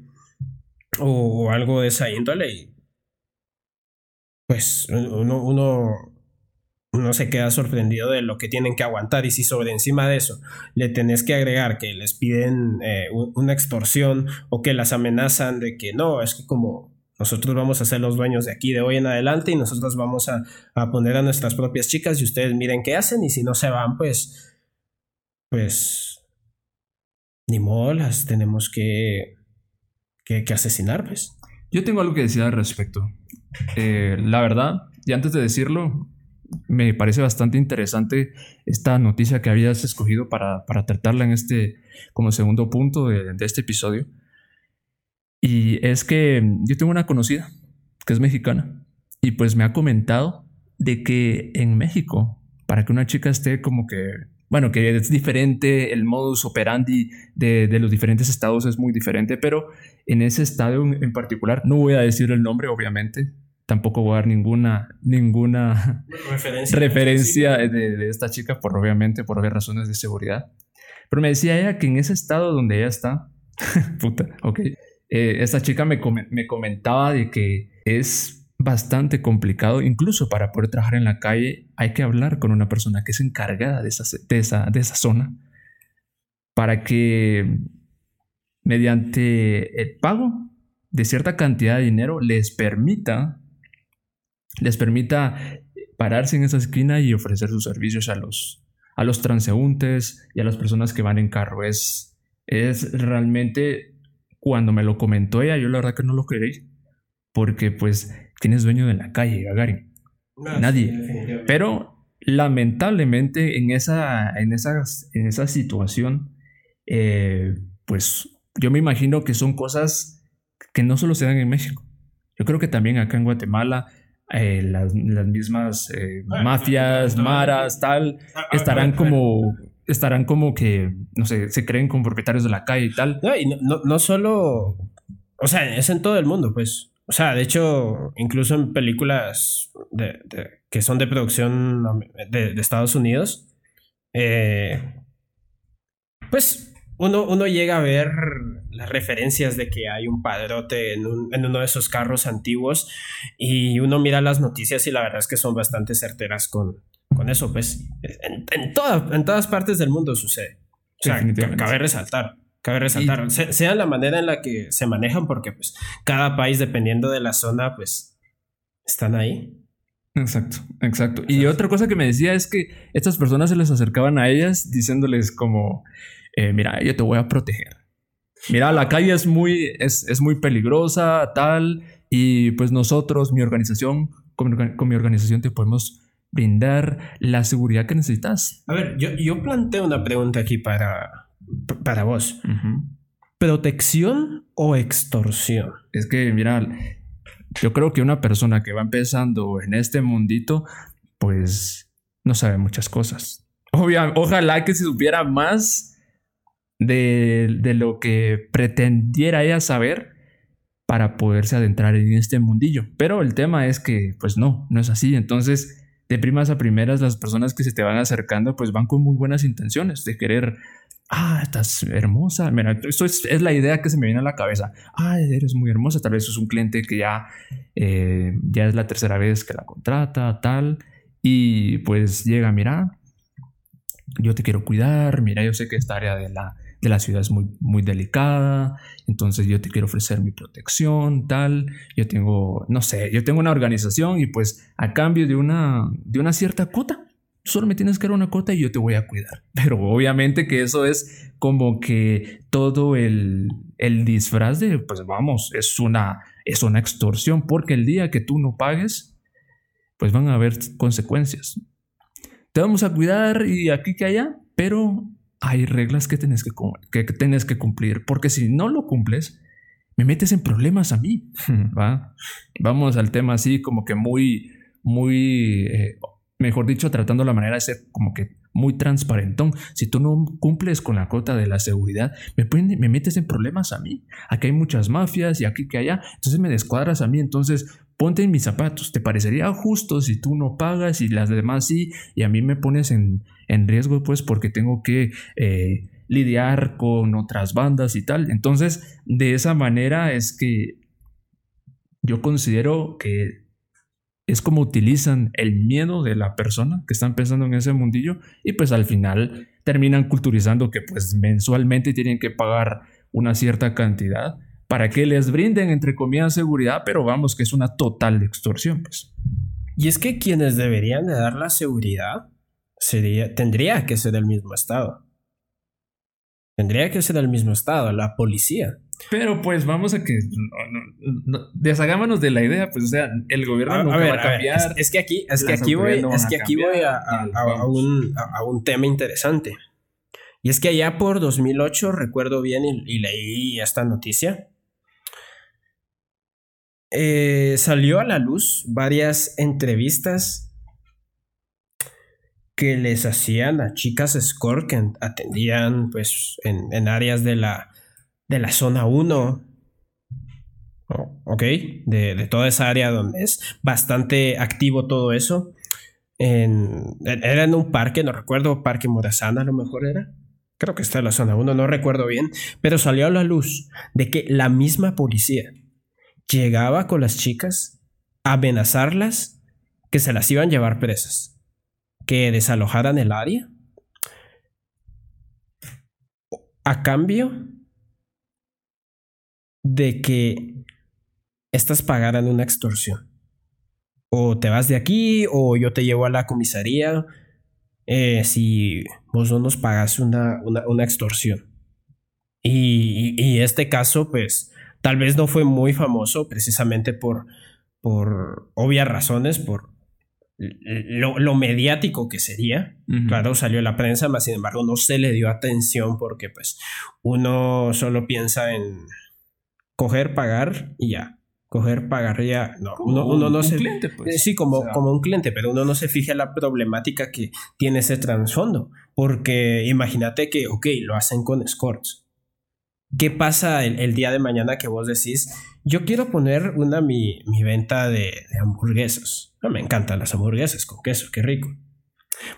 o, algo de esa índole y pues uno, uno uno se queda sorprendido de lo que tienen que aguantar y si sobre encima de eso le tenés que agregar que les piden eh, una extorsión o que las amenazan de que no, es que como nosotros vamos a ser los dueños de aquí de hoy en adelante y nosotros vamos a, poner a nuestras propias chicas y ustedes miren qué hacen y si no se van pues pues ni modo las tenemos que, que, asesinar pues. Yo tengo algo que decir al respecto. Eh, la verdad, y antes de decirlo, me parece bastante interesante esta noticia que habías escogido para, tratarla en este, como segundo punto de, este episodio. Y es que yo tengo una conocida que es mexicana y pues me ha comentado de que en México, para que una chica esté como que, bueno, que es diferente, el modus operandi de, de los diferentes estados es muy diferente, pero en ese estado en particular, no voy a decir el nombre obviamente, tampoco voy a dar ninguna, ninguna referencia, de, esta chica, por obviamente, por obvias razones de seguridad. Pero me decía ella que en ese estado donde ella está, puta, ok, eh, esta chica me, me comentaba de que es bastante complicado, incluso para poder trabajar en la calle, hay que hablar con una persona que es encargada de esa, de esa, de esa zona para que mediante el pago de cierta cantidad de dinero les permita les permita pararse en esa esquina y ofrecer sus servicios a los, a los transeúntes y a las personas que van en carro. Es, es realmente, cuando me lo comentó ella, yo la verdad que no lo creí, porque pues tienes dueño de la calle, Gagarin. Nadie. Pero lamentablemente en esa, en en esa situación, eh, pues yo me imagino que son cosas que no solo se dan en México. Yo creo que también acá en Guatemala eh, las, mismas eh, mafias, maras, tal, estarán como estarán como que, no sé, se creen como propietarios de la calle y tal. No, y no, no, solo, o sea, es en todo el mundo, pues. O sea, de hecho, incluso en películas de, que son de producción de, de Estados Unidos, eh, pues uno, llega a ver las referencias de que hay un padrote en, uno de esos carros antiguos y uno mira las noticias y la verdad es que son bastante certeras con, con eso, pues en, en todas partes del mundo sucede. O sea, cabe resaltar. Cabe resaltar, sea la manera en la que se manejan, porque pues cada país, dependiendo de la zona, pues están ahí. Exacto, exacto. Y otra cosa que me decía es que estas personas se les acercaban a ellas diciéndoles como, eh, mira, yo te voy a proteger. Mira, la calle es muy, es, es muy peligrosa, tal, y pues nosotros, mi organización, con, con, mi organización te podemos brindar la seguridad que necesitas. A ver, yo, yo planteo una pregunta aquí para, para vos. ¿Protección o extorsión? Es que, mira, yo creo que una persona que va empezando en este mundito, pues no sabe muchas cosas. ojalá que se supiera más de, de, lo que pretendiera ella saber para poderse adentrar en este mundillo. Pero el tema es que, pues no, no es así. Entonces, de primas a primeras, las personas que se te van acercando, pues van con muy buenas intenciones de querer ah, estás hermosa. Mira, esto es, es, la idea que se me viene a la cabeza. Ah, eres muy hermosa. Tal vez es un cliente que ya, eh, ya es la tercera vez que la contrata, tal. Y pues llega, mira, yo te quiero cuidar. Mira, yo sé que esta área de la, de la ciudad es muy, muy delicada. Entonces yo te quiero ofrecer mi protección, tal. Yo tengo, no sé, yo tengo una organización y pues a cambio de una, de una cierta cuota solo me tienes que dar una cuota y yo te voy a cuidar. Pero obviamente que eso es como que todo el, el disfraz de, pues vamos, es una, es una extorsión, porque el día que tú no pagues, pues van a haber consecuencias. Te vamos a cuidar y aquí que allá, pero hay reglas que tienes que, que, tienes que cumplir, porque si no lo cumples, me metes en problemas a mí. ¿va? Vamos al tema así como que muy, muy eh, mejor dicho, tratando la manera de ser como que muy transparentón. Si tú no cumples con la cuota de la seguridad, me, me metes en problemas a mí. Aquí hay muchas mafias y aquí que allá, entonces me descuadras a mí, entonces ponte en mis zapatos. ¿Te parecería justo si tú no pagas y las demás sí? Y a mí me pones en, en riesgo, pues, porque tengo que... Eh, lidiar con otras bandas y tal. Entonces, de esa manera es que yo considero que es como utilizan el miedo de la persona que están pensando en ese mundillo y pues al final terminan culturizando que pues mensualmente tienen que pagar una cierta cantidad para que les brinden entre comillas seguridad, pero vamos que es una total extorsión pues. Y es que quienes deberían de dar la seguridad sería tendría que ser el mismo estado. Tendría que ser el mismo estado, la policía. Pero pues vamos a que deshagámonos de la idea, pues o sea, el gobierno a, va a cambiar. es, que aquí, es que aquí voy, es que aquí voy a, a, un, a, un, tema interesante. Y es que allá por 2008, recuerdo bien y, leí esta noticia, eh, salió a la luz varias entrevistas que les hacían a chicas escort que atendían pues en, en áreas de la de la zona 1, ¿ok? De, toda esa área donde es bastante activo todo eso. Era en un parque, no recuerdo, Parque Morazana a lo mejor era. Creo que está en la zona 1, no recuerdo bien. Pero salió a la luz de que la misma policía llegaba con las chicas a amenazarlas que se las iban a llevar presas, que desalojaran el área. A cambio de que estas pagaran una extorsión. O te vas de aquí o yo te llevo a la comisaría eh, si vos no nos pagas una, una, extorsión. Y, y, este caso, pues, tal vez no fue muy famoso precisamente por, por obvias razones, por lo, mediático que sería. Claro, salió la prensa, más sin embargo no se le dio atención porque pues uno solo piensa en coger, pagar y ya. Coger, pagar y ya. No, uno, uno, no un se. Cliente, pues. Sí, como, como un cliente, pero uno no se fija en la problemática que tiene ese trasfondo. Porque imagínate que, ok, lo hacen con escorts. ¿Qué pasa el, día de mañana que vos decís, yo quiero poner una mi, mi venta de, hamburguesas? No, me encantan las hamburguesas con queso, qué rico.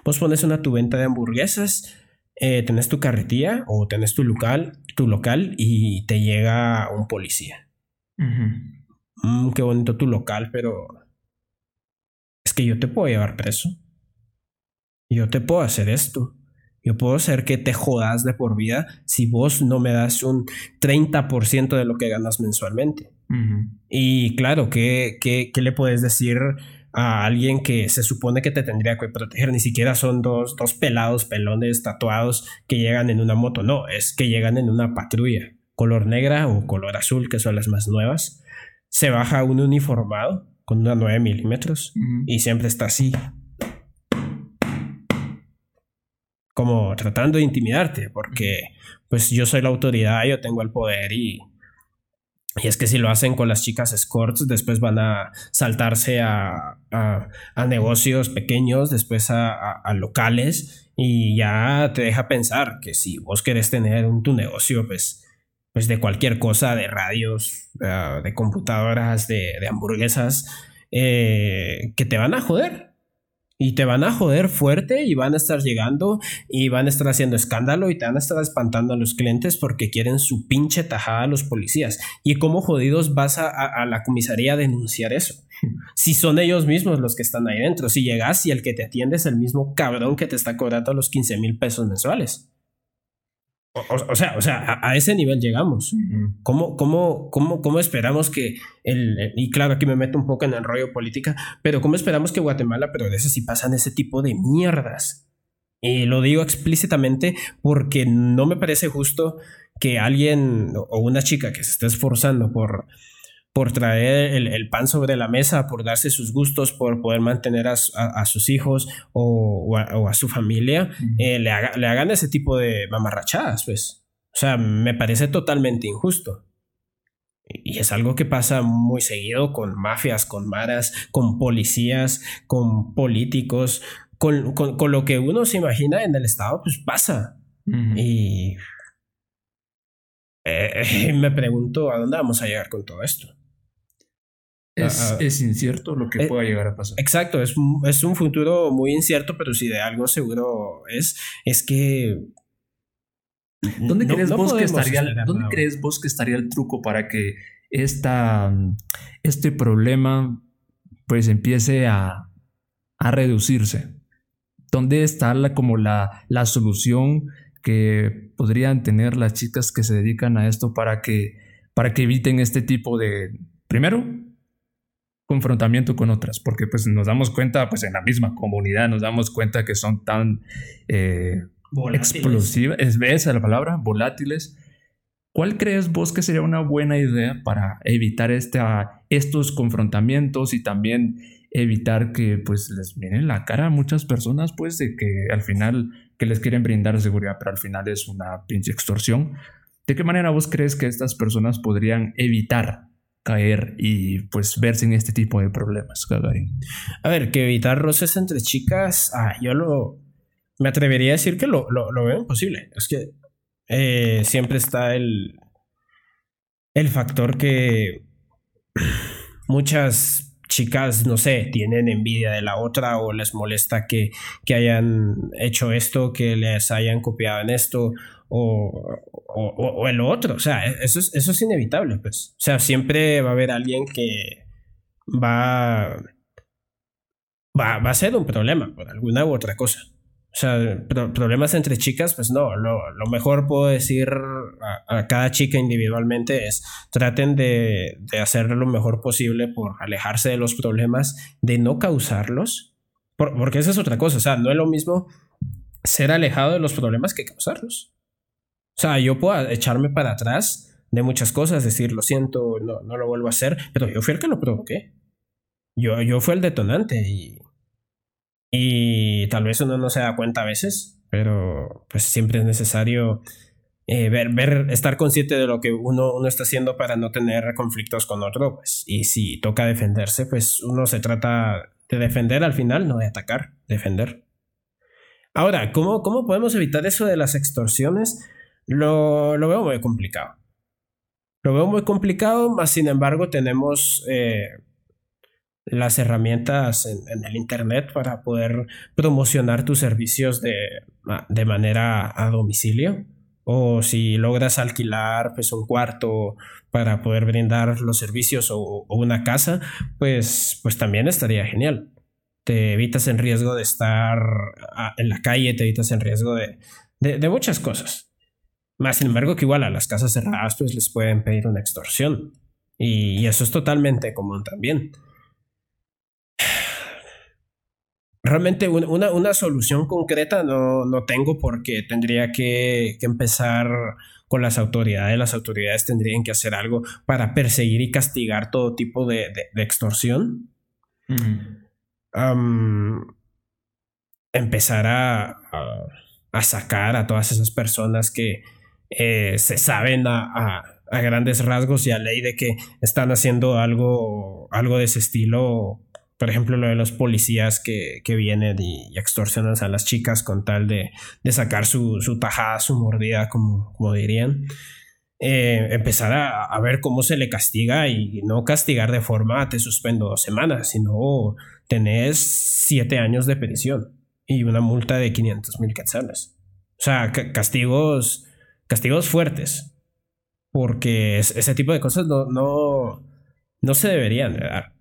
Vos pones una tu venta de hamburguesas eh, tenés tu carretilla o tenés tu local, tu local y te llega un policía. Mm, qué bonito tu local, pero es que yo te puedo llevar preso. Yo te puedo hacer esto. Yo puedo hacer que te jodas de por vida si vos no me das un 30% de lo que ganas mensualmente. Y claro, ¿qué, qué, qué le puedes decir a alguien que se supone que te tendría que proteger. Ni siquiera son dos, dos pelados, pelones, tatuados que llegan en una moto. No, es que llegan en una patrulla, color negra o color azul, que son las más nuevas. Se baja un uniformado con una 9 milímetros y siempre está así. Como tratando de intimidarte, porque pues yo soy la autoridad, yo tengo el poder y y es que si lo hacen con las chicas escorts, después van a saltarse a, a, negocios pequeños, después a, locales, y ya te deja pensar que si vos querés tener un, tu negocio, pues, pues de cualquier cosa, de radios, ah, de computadoras, de, de hamburguesas, eh, que te van a joder. Y te van a joder fuerte y van a estar llegando y van a estar haciendo escándalo y te van a estar espantando a los clientes porque quieren su pinche tajada a los policías. ¿Y cómo jodidos vas a, la comisaría a denunciar eso? Si son ellos mismos los que están ahí dentro, si llegas y el que te atiende es el mismo cabrón que te está cobrando los 15 mil pesos mensuales. O, sea, o sea a, ese nivel llegamos. ¿Cómo, cómo, cómo, cómo esperamos que el, y claro, aquí me meto un poco en el rollo política, pero cómo esperamos que Guatemala progrese si pasan ese tipo de mierdas? Y lo digo explícitamente porque no me parece justo que alguien o una chica que se esté esforzando por por traer el, pan sobre la mesa, por darse sus gustos, por poder mantener a, sus hijos o, a, su familia, eh, le, hagan ese tipo de mamarrachadas, pues. O sea, me parece totalmente injusto. Y es algo que pasa muy seguido con mafias, con maras, con policías, con políticos, con, lo que uno se imagina en el Estado, pues pasa. Y eh, me pregunto a dónde vamos a llegar con todo esto. Es, incierto lo que eh, pueda llegar a pasar. Exacto, es, es, un futuro muy incierto, pero si de algo seguro es, es que... ¿Dónde, crees, vos que estaría, ¿dónde crees vos que estaría el truco para que esta, este problema pues empiece a, a reducirse? ¿Dónde está la, como la, la solución que podrían tener las chicas que se dedican a esto para que, para que eviten este tipo de, primero, confrontamiento con otras, porque pues nos damos cuenta, pues en la misma comunidad nos damos cuenta que son tan eh, explosivas, es esa la palabra, volátiles. ¿Cuál crees vos que sería una buena idea para evitar esta, estos confrontamientos y también evitar que pues les vienen la cara a muchas personas pues de que al final que les quieren brindar seguridad pero al final es una pinche extorsión? ¿De qué manera vos crees que estas personas podrían evitar caer y pues verse en este tipo de problemas, A ver, que evitar roces entre chicas, ah, yo lo me atrevería a decir que lo, lo, veo imposible. Es que eh, siempre está el, el factor que muchas chicas, no sé, tienen envidia de la otra o les molesta que, que hayan hecho esto, que les hayan copiado en esto o, o, el otro. O sea, e, eso es, eso es inevitable, pues. O sea, siempre va a haber alguien que va, va, va a ser un problema por alguna u otra cosa. O sea, problemas entre chicas, pues no, lo, mejor puedo decir a, cada chica individualmente es traten de, de, hacer lo mejor posible por alejarse de los problemas, de no causarlos, porque esa es otra cosa, o sea, no es lo mismo ser alejado de los problemas que causarlos. O sea, yo puedo echarme para atrás de muchas cosas, decir, lo siento, no, no lo vuelvo a hacer, pero yo fui el que lo provoqué. Yo, yo fui el detonante y, y tal vez uno no se da cuenta a veces, pero pues siempre es necesario eh, ver, ver, estar consciente de lo que uno, uno está haciendo para no tener conflictos con otro, pues, y si toca defenderse, pues uno se trata de defender al final, no de atacar, defender. Ahora, ¿cómo, cómo podemos evitar eso de las extorsiones? Lo, veo muy complicado. Lo veo muy complicado, más sin embargo tenemos eh, las herramientas en, el Internet para poder promocionar tus servicios de, de, manera a domicilio. O si logras alquilar pues, un cuarto para poder brindar los servicios o, una casa, pues, pues también estaría genial. Te evitas en riesgo de estar en la calle, te evitas en riesgo de, de muchas cosas. Más sin embargo, que igual a las casas cerradas pues les pueden pedir una extorsión. Y, eso es totalmente común también. realmente una, una, solución concreta no, no tengo porque tendría que, que, empezar con las autoridades. Las autoridades tendrían que hacer algo para perseguir y castigar todo tipo de, de, extorsión. empezar a, a, sacar a todas esas personas que eh, se saben a, a, grandes rasgos y a ley de que están haciendo algo, algo de ese estilo por ejemplo, lo de los policías que, que vienen y, extorsionan a las chicas con tal de, de sacar su, su, tajada, su mordida, como, como dirían. Eh, empezar a, a, ver cómo se le castiga y no castigar de forma te suspendo dos semanas, sino tenés siete años de prisión y una multa de 500 mil quetzales. O sea, castigos, castigos fuertes, porque ese tipo de cosas no, no, no se deberían dar.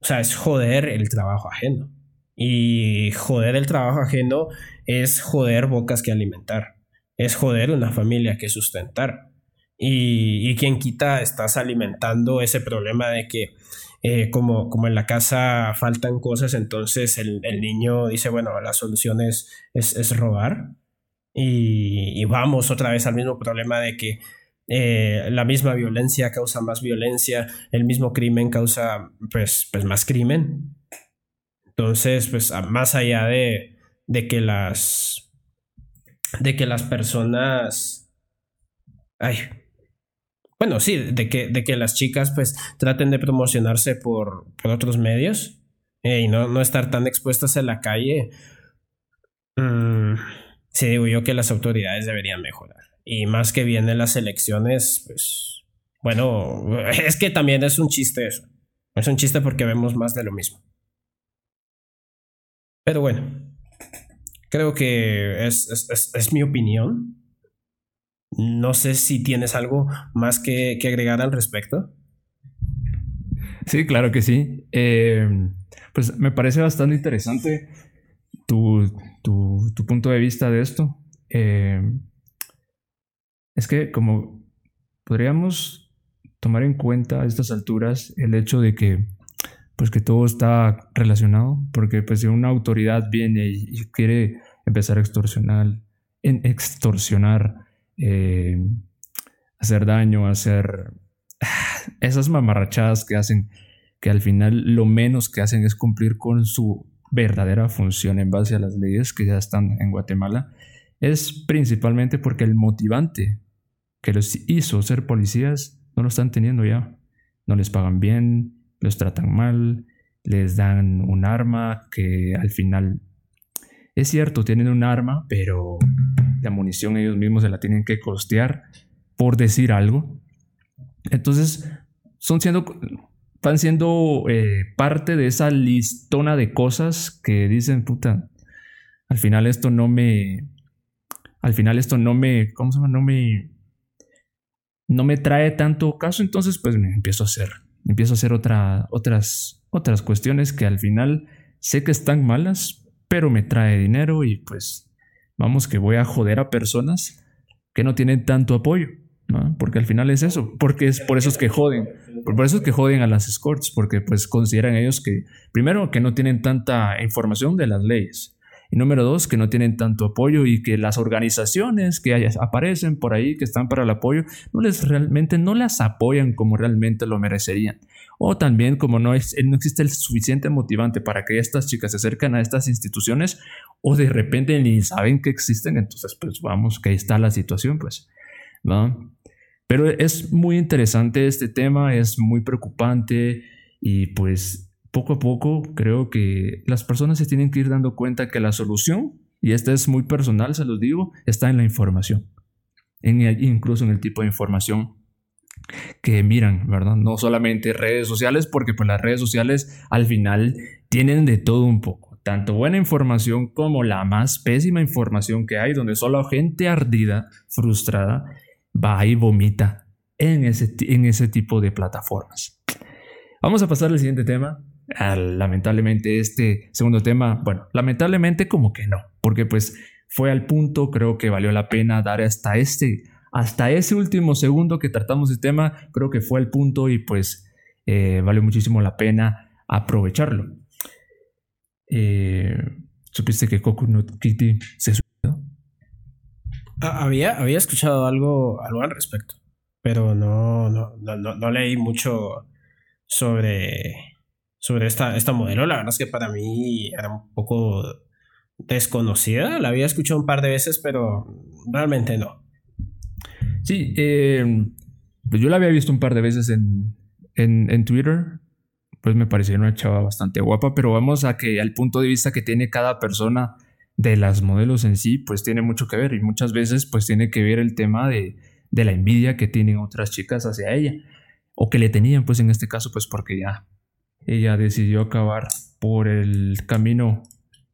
O sea, es joder el trabajo ajeno. Y joder el trabajo ajeno es joder bocas que alimentar. Es joder una familia que sustentar. Y, quien quita estás alimentando ese problema de que eh, como, como en la casa faltan cosas, entonces el, niño dice, bueno, la solución es, es, robar. Y, vamos otra vez al mismo problema de que eh, la misma violencia causa más violencia, el mismo crimen causa pues, pues más crimen. Entonces, pues más allá de, de que las de que las personas ay bueno sí de que, de que las chicas pues traten de promocionarse por, por otros medios eh, y no, no, estar tan expuestas en la calle mm, sí digo yo que las autoridades deberían mejorar y más que vienen las elecciones, pues bueno, es que también es un chiste eso. Es un chiste porque vemos más de lo mismo. Pero bueno, creo que es, mi opinión. No sé si tienes algo más que, agregar al respecto. Sí, claro que sí. Eh, pues me parece bastante interesante tu, punto de vista de esto. Eh, es que como podríamos tomar en cuenta a estas alturas el hecho de que pues que todo está relacionado, porque pues si una autoridad viene y, quiere empezar a extorsionar, en extorsionar, eh, hacer daño, hacer esas mamarrachadas que hacen, que al final lo menos que hacen es cumplir con su verdadera función en base a las leyes que ya están en Guatemala, es principalmente porque el motivante que los hizo ser policías no lo están teniendo ya. No les pagan bien, los tratan mal, les dan un arma que al final es cierto, tienen un arma, pero la munición ellos mismos se la tienen que costear por decir algo. Entonces, son siendo, van siendo eh, parte de esa listona de cosas que dicen, puta, al final esto no me, al final esto no me, ¿cómo se llama? No me, no me trae tanto caso, entonces pues me empiezo a hacer, empiezo a hacer otra, otras, otras cuestiones que al final sé que están malas, pero me trae dinero y pues vamos que voy a joder a personas que no tienen tanto apoyo, ¿no? Porque al final es eso, porque es por eso es que joden, por eso es que joden a las escorts, porque pues consideran ellos que, primero, que no tienen tanta información de las leyes, y número dos, que no tienen tanto apoyo y que las organizaciones que aparecen por ahí, que están para el apoyo, no les realmente no las apoyan como realmente lo merecerían. O también como no, es, no existe el suficiente motivante para que estas chicas se acerquen a estas instituciones o de repente ni saben que existen, entonces pues vamos, que ahí está la situación, pues. ¿no? Pero es muy interesante este tema, es muy preocupante y pues poco a poco creo que las personas se tienen que ir dando cuenta que la solución, y esta es muy personal, se los digo, está en la información, en incluso en el tipo de información que miran, ¿verdad? No solamente redes sociales, porque pues las redes sociales al final tienen de todo un poco, tanto buena información como la más pésima información que hay, donde solo gente ardida, frustrada, va y vomita en ese, en ese tipo de plataformas. Vamos a pasar al siguiente tema, lamentablemente este segundo tema, bueno, lamentablemente como que no, porque pues fue al punto, creo que valió la pena dar hasta este, hasta ese último segundo que tratamos el tema, creo que fue el punto y pues eh, valió muchísimo la pena aprovecharlo. Eh, ¿Supiste que Kitty se? Ah, había, había escuchado algo, algo al respecto, pero no, no, no, no leí mucho sobre, sobre esta, esta modelo. La verdad es que para mí era un poco desconocida. La había escuchado un par de veces, pero realmente no. Sí, eh, pues yo la había visto un par de veces en, en, en Twitter pues me pareció una chava bastante guapa, pero vamos a que al punto de vista que tiene cada persona de las modelos en sí, pues tiene mucho que ver y muchas veces pues tiene que ver el tema de, de la envidia que tienen otras chicas hacia ella o que le tenían pues en este caso pues porque ya ella decidió acabar por el camino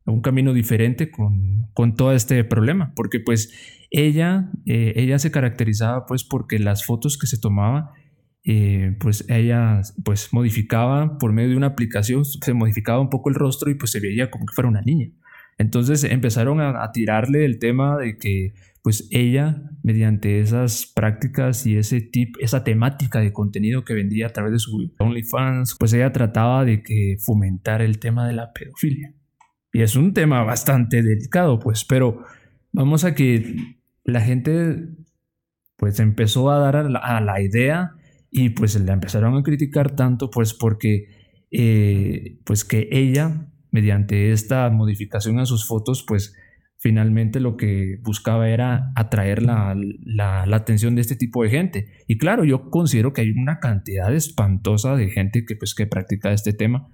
un camino diferente con, con todo este problema porque pues ella eh, ella se caracterizaba pues porque las fotos que se tomaba eh, pues ella pues modificaba por medio de una aplicación, se modificaba un poco el rostro y pues se veía como que fuera una niña. Entonces empezaron a, tirarle el tema de que pues ella mediante esas prácticas y ese tip, esa temática de contenido que vendía a través de su OnlyFans, pues ella trataba de que fomentar el tema de la pedofilia. Y es un tema bastante delicado, pues, pero vamos a que la gente pues empezó a dar a la idea y pues la empezaron a criticar tanto pues porque eh, pues que ella mediante esta modificación a sus fotos pues finalmente lo que buscaba era atraer la, la, atención de este tipo de gente y claro yo considero que hay una cantidad espantosa de gente que pues que practica este tema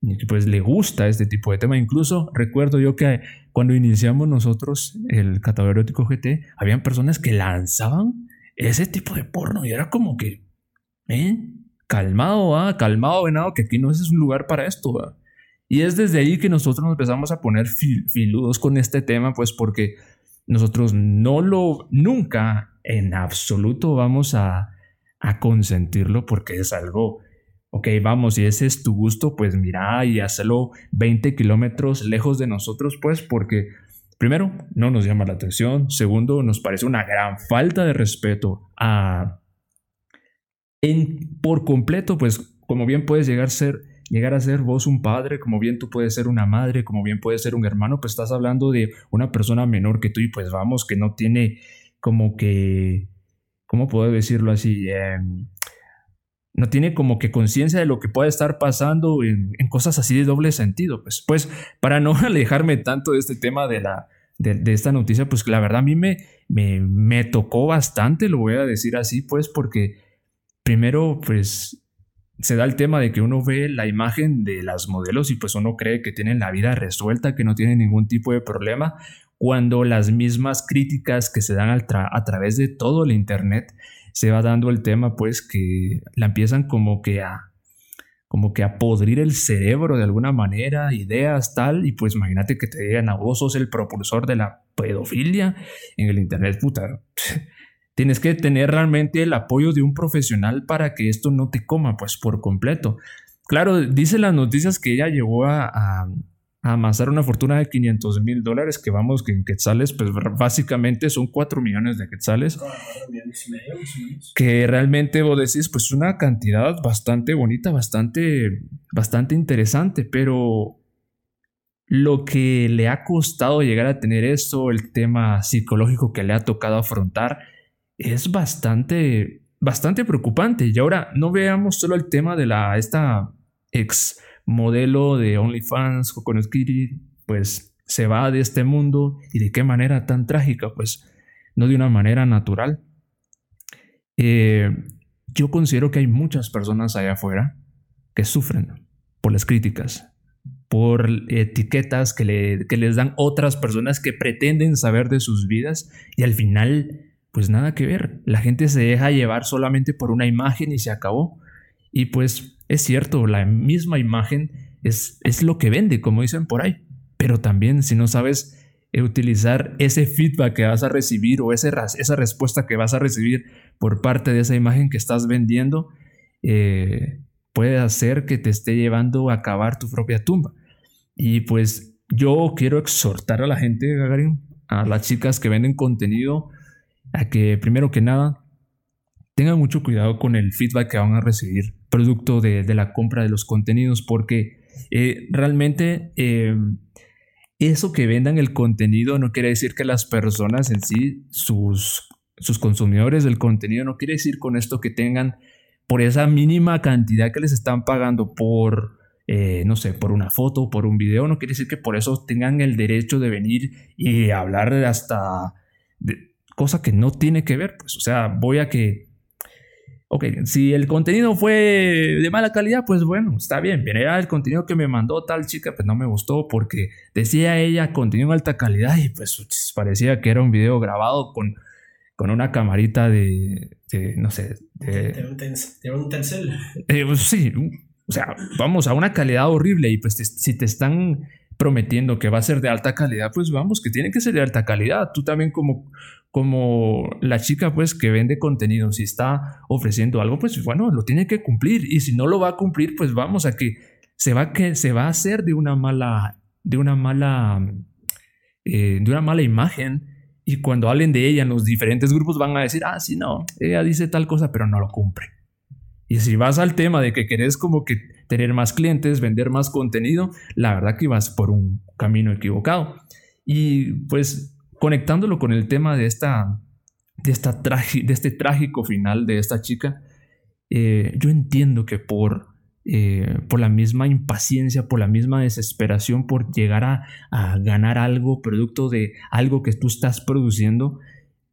y que pues le gusta este tipo de tema incluso recuerdo yo que cuando iniciamos nosotros el catálogo erótico GT habían personas que lanzaban ese tipo de porno y era como que ¿Eh? Calmado, ¿ah? Calmado, venado, que aquí no es un lugar para esto, Y es desde ahí que nosotros nos empezamos a poner filudos con este tema, pues porque nosotros no lo, nunca en absoluto vamos a, a consentirlo porque es algo, ok, vamos, si ese es tu gusto, pues mira y hacerlo 20 kilómetros lejos de nosotros, pues porque primero, no nos llama la atención, segundo, nos parece una gran falta de respeto a por completo, pues como bien puedes llegar a ser llegar a ser vos un padre, como bien tú puedes ser una madre, como bien puedes ser un hermano, pues estás hablando de una persona menor que tú y pues vamos, que no tiene como que, ¿cómo puedo decirlo así? Em, no tiene como que conciencia de lo que puede estar pasando en, cosas así de doble sentido. Pues, pues para no alejarme tanto de este tema de, la, de, esta noticia, pues la verdad a mí me, me, me tocó bastante, lo voy a decir así, pues porque primero, pues se da el tema de que uno ve la imagen de las modelos y pues uno cree que tienen la vida resuelta, que no tienen ningún tipo de problema, cuando las mismas críticas que se dan a través de todo el Internet se va dando el tema pues que la empiezan como que a como que a podrir el cerebro de alguna manera, ideas tal, y pues imagínate que te digan a vos sos el propulsor de la pedofilia en el Internet, puta. Tienes que tener realmente el apoyo de un profesional para que esto no te coma, pues por completo. Claro, dice las noticias que ella llegó a, amasar una fortuna de 500 mil dólares, que vamos, que en quetzales, pues básicamente son 4 millones de quetzales. Que realmente vos decís, pues una cantidad bastante bonita, bastante, bastante interesante, pero lo que le ha costado llegar a tener esto, el tema psicológico que le ha tocado afrontar, es bastante, bastante preocupante. Y ahora no veamos solo el tema de la, esta ex modelo de OnlyFans, Kitty, pues se va de este mundo y de qué manera tan trágica, pues no de una manera natural. Eh, yo considero que hay muchas personas allá afuera que sufren por las críticas, por etiquetas que, le, que les dan otras personas que pretenden saber de sus vidas y al final pues nada que ver. La gente se deja llevar solamente por una imagen y se acabó. Y pues es cierto, la misma imagen es, es lo que vende, como dicen por ahí. Pero también si no sabes eh, utilizar ese feedback que vas a recibir o ese, esa respuesta que vas a recibir por parte de esa imagen que estás vendiendo, eh, puede hacer que te esté llevando a acabar tu propia tumba. Y pues yo quiero exhortar a la gente, a las chicas que venden contenido, a que primero que nada tengan mucho cuidado con el feedback que van a recibir producto de, la compra de los contenidos porque eh, realmente eh, eso que vendan el contenido no quiere decir que las personas en sí, sus, sus consumidores del contenido, no quiere decir con esto que tengan por esa mínima cantidad que les están pagando por, eh, no sé, por una foto, por un video, no quiere decir que por eso tengan el derecho de venir y hablar hasta de cosa que no tiene que ver. Pues, o sea, voy a que Ok, si el contenido fue de mala calidad, pues bueno, está bien. Mira, el contenido que me mandó tal chica, pues no me gustó porque decía ella contenido de alta calidad y pues parecía que era un video grabado con, con una camarita de, no sé, de, un, tencel. Eh, pues sí, o sea, vamos a una calidad horrible y pues si te están prometiendo que va a ser de alta calidad, pues vamos, que tiene que ser de alta calidad. Tú también como, como la chica pues que vende contenido, si está ofreciendo algo, pues bueno, lo tiene que cumplir y si no lo va a cumplir, pues vamos a que se va, que, se va a hacer de una mala, de una mala, eh, de una mala imagen y cuando hablen de ella en los diferentes grupos van a decir, ah, sí, no, ella dice tal cosa, pero no lo cumple. Y si vas al tema de que querés como que tener más clientes, vender más contenido, la verdad que vas por un camino equivocado. Y pues conectándolo con el tema de, esta, de, esta de este trágico final de esta chica, eh, yo entiendo que por, eh, por la misma impaciencia, por la misma desesperación, por llegar a, ganar algo, producto de algo que tú estás produciendo,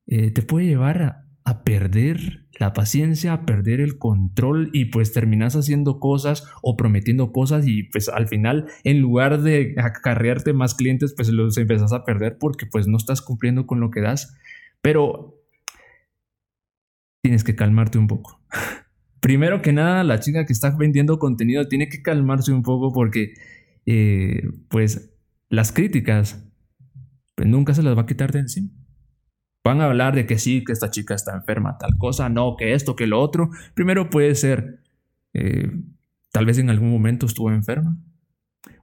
eh, te puede llevar a, a perder la paciencia, a perder el control y pues terminas haciendo cosas o prometiendo cosas y pues al final en lugar de acarrearte más clientes pues los empezás a perder porque pues no estás cumpliendo con lo que das. Pero tienes que calmarte un poco. Primero que nada, la chica que está vendiendo contenido tiene que calmarse un poco porque eh, pues las críticas pues nunca se las va a quitar de encima. Van a hablar de que sí, que esta chica está enferma, tal cosa, no, que esto, que lo otro. Primero puede ser, eh, tal vez en algún momento estuvo enferma.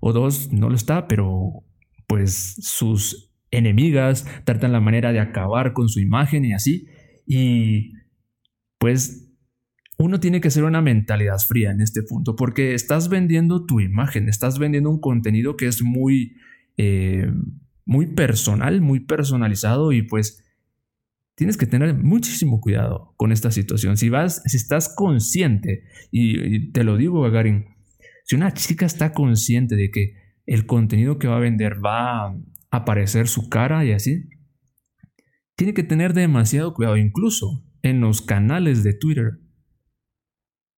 O dos, no lo está, pero pues sus enemigas tratan la manera de acabar con su imagen y así. Y pues uno tiene que ser una mentalidad fría en este punto, porque estás vendiendo tu imagen, estás vendiendo un contenido que es muy, eh, muy personal, muy personalizado y pues tienes que tener muchísimo cuidado con esta situación. Si vas, si estás consciente, y, te lo digo, Gagarin, si una chica está consciente de que el contenido que va a vender va a aparecer su cara y así, tiene que tener demasiado cuidado. Incluso en los canales de Twitter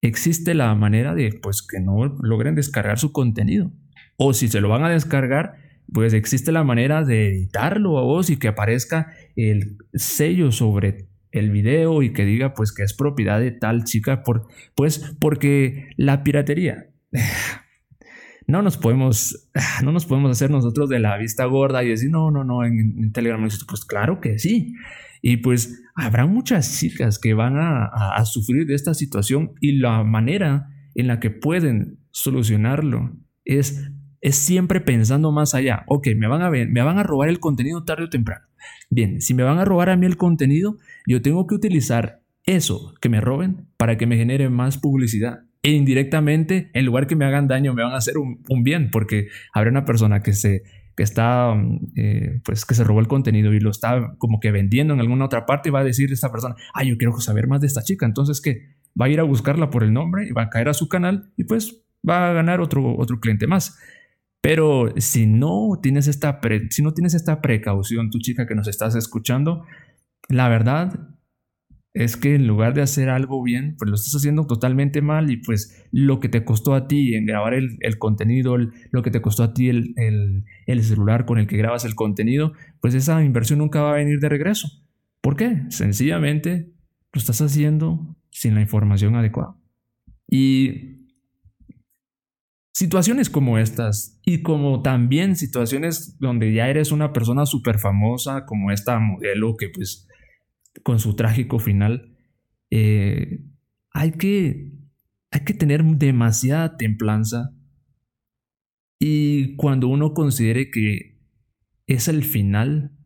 existe la manera de pues que no logren descargar su contenido. O si se lo van a descargar, pues existe la manera de editarlo a vos y que aparezca el sello sobre el video y que diga pues que es propiedad de tal chica por pues porque la piratería no nos podemos no nos podemos hacer nosotros de la vista gorda y decir no no no en, Telegram pues claro que sí. Y pues habrá muchas chicas que van a, a sufrir de esta situación y la manera en la que pueden solucionarlo es es siempre pensando más allá. Ok, me van a me van a robar el contenido tarde o temprano. Bien, si me van a robar a mí el contenido, yo tengo que utilizar eso que me roben para que me genere más publicidad. E indirectamente, en lugar que me hagan daño, me van a hacer un, bien, porque habrá una persona que se que está, eh, pues que se robó el contenido y lo está como que vendiendo en alguna otra parte y va a decir esta persona, ah, yo quiero saber más de esta chica, entonces que va a ir a buscarla por el nombre y va a caer a su canal y pues va a ganar otro, otro cliente más. Pero si no tienes esta, si no tienes esta precaución, tu chica que nos estás escuchando, la verdad es que en lugar de hacer algo bien, pues lo estás haciendo totalmente mal y pues lo que te costó a ti en grabar el, contenido, lo que te costó a ti el, el, celular con el que grabas el contenido, pues esa inversión nunca va a venir de regreso. ¿Por qué? Sencillamente lo estás haciendo sin la información adecuada. Y Situaciones como estas y como también situaciones donde ya eres una persona súper famosa como esta modelo que pues con su trágico final, eh, hay, que, hay que tener demasiada templanza. Y cuando uno considere que es el final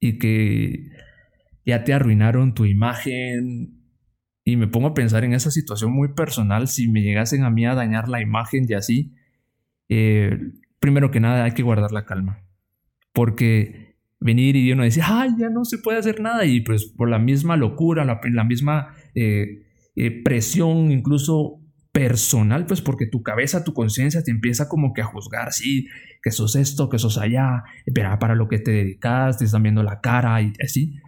y que ya te arruinaron tu imagen, y me pongo a pensar en esa situación muy personal, si me llegasen a mí a dañar la imagen y así, eh, primero que nada hay que guardar la calma. Porque venir y uno decir, ay, ya no se puede hacer nada, y pues por la misma locura, la, misma eh, eh, presión, incluso personal, pues porque tu cabeza, tu conciencia te empieza como que a juzgar, sí, que sos esto, que sos allá, pero para lo que te dedicas, te están viendo la cara y así.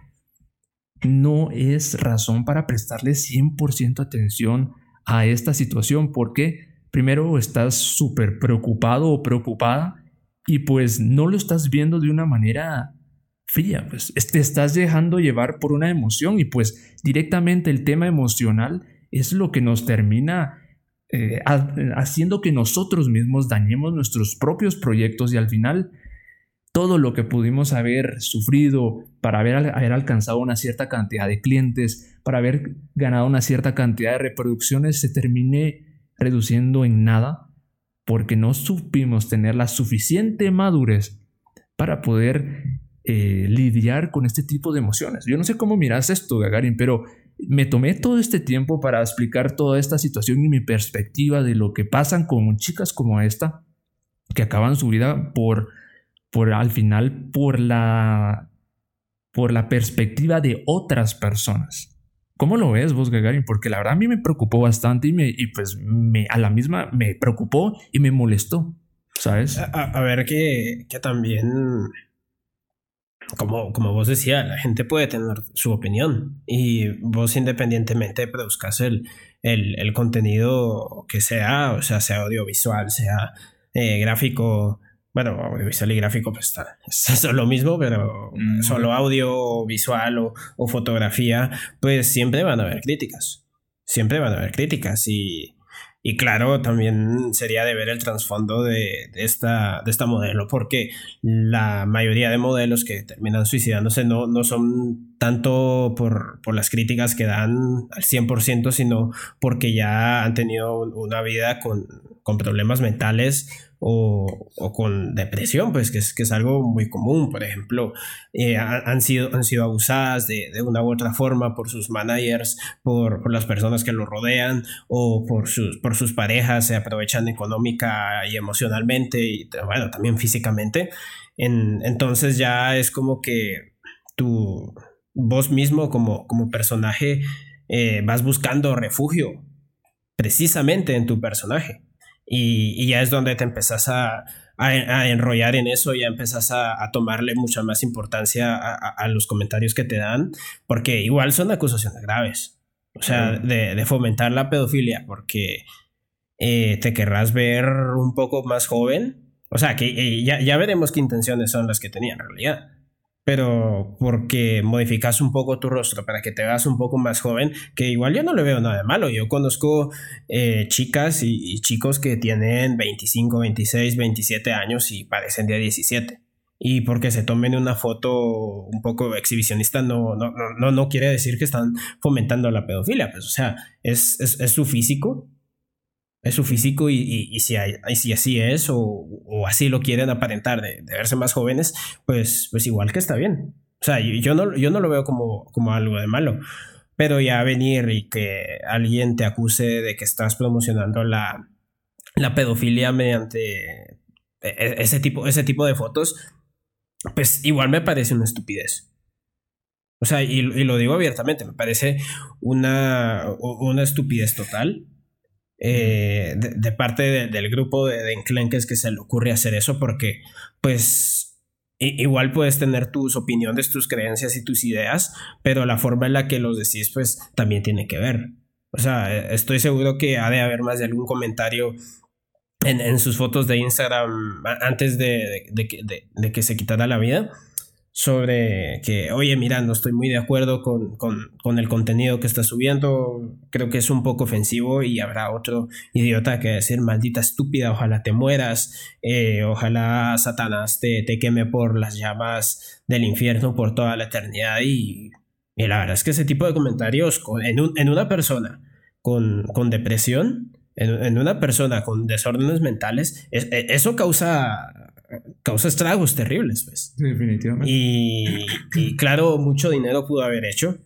No es razón para prestarle 100% atención a esta situación porque primero estás súper preocupado o preocupada y pues no lo estás viendo de una manera fría, pues te estás dejando llevar por una emoción y pues directamente el tema emocional es lo que nos termina eh, haciendo que nosotros mismos dañemos nuestros propios proyectos y al final todo lo que pudimos haber sufrido para haber, alcanzado una cierta cantidad de clientes, para haber ganado una cierta cantidad de reproducciones, se termine reduciendo en nada porque no supimos tener la suficiente madurez para poder eh, lidiar con este tipo de emociones. Yo no sé cómo miras esto, Gagarin, pero me tomé todo este tiempo para explicar toda esta situación y mi perspectiva de lo que pasan con chicas como esta, que acaban su vida por, por al final, por la, por la perspectiva de otras personas. ¿Cómo lo ves vos, Gagarin? Porque la verdad a mí me preocupó bastante y, me, y pues me, a la misma me preocupó y me molestó, ¿sabes? A, ver que, que también como, como vos decías, la gente puede tener su opinión y vos independientemente produzcas el, el, el contenido que sea, o sea, sea audiovisual, sea eh, gráfico, bueno, audiovisual y gráfico pues está, es lo mismo, pero solo audio, visual o, o, fotografía, pues siempre van a haber críticas, siempre van a haber críticas y y claro, también sería de ver el trasfondo de, esta, de esta modelo, porque la mayoría de modelos que terminan suicidándose no, no son tanto por, por las críticas que dan al 100%, sino porque ya han tenido una vida con, con problemas mentales o, o, con depresión, pues que es, que es algo muy común. Por ejemplo, eh, han, sido, han sido abusadas de, de, una u otra forma por sus managers, por, por las personas que lo rodean o por sus, por sus parejas, se aprovechan económica y emocionalmente y bueno, también físicamente. En, entonces ya es como que tú, vos mismo como, como personaje, eh, vas buscando refugio precisamente en tu personaje. Y, ya es donde te empezás a, a, enrollar en eso, ya empezás a, a tomarle mucha más importancia a, los comentarios que te dan, porque igual son acusaciones graves. O sea, de, de fomentar la pedofilia, porque eh, te querrás ver un poco más joven. O sea, que eh, ya, ya veremos qué intenciones son las que tenía en realidad pero porque modificas un poco tu rostro para que te veas un poco más joven, que igual yo no le veo nada de malo. Yo conozco eh, chicas y, chicos que tienen 25, 26, 27 años y parecen de 17. Y porque se tomen una foto un poco exhibicionista no, no, no, no quiere decir que están fomentando la pedofilia. Pues, o sea, es, es, es su físico es su físico y, si, si, así es o, así lo quieren aparentar de, verse más jóvenes, pues, pues igual que está bien. O sea, yo, no, yo no lo veo como, como algo de malo. Pero ya venir y que alguien te acuse de que estás promocionando la, la pedofilia mediante e, e, ese tipo, ese tipo de fotos, pues igual me parece una estupidez. O sea, y, y lo digo abiertamente, me parece una, una estupidez total eh, de, parte del grupo de, de, enclenques que se le ocurre hacer eso, porque pues igual puedes tener tus opiniones, tus creencias y tus ideas, pero la forma en la que los decís pues también tiene que ver. O sea, e, estoy seguro que ha de haber más de algún comentario en, en sus fotos de Instagram antes de, de, de que se quitara la vida sobre que, oye, mira, no estoy muy de acuerdo con, con, con, el contenido que está subiendo, creo que es un poco ofensivo y habrá otro idiota que decir, maldita estúpida, ojalá te mueras, eh, ojalá Satanás te, te, queme por las llamas del infierno por toda la eternidad y, y la verdad es que ese tipo de comentarios en, un, en una persona con, con depresión, en, en, una persona con desórdenes mentales, e, eso causa causa estragos terribles, pues. Definitivamente. Y, y, claro, mucho dinero pudo haber hecho.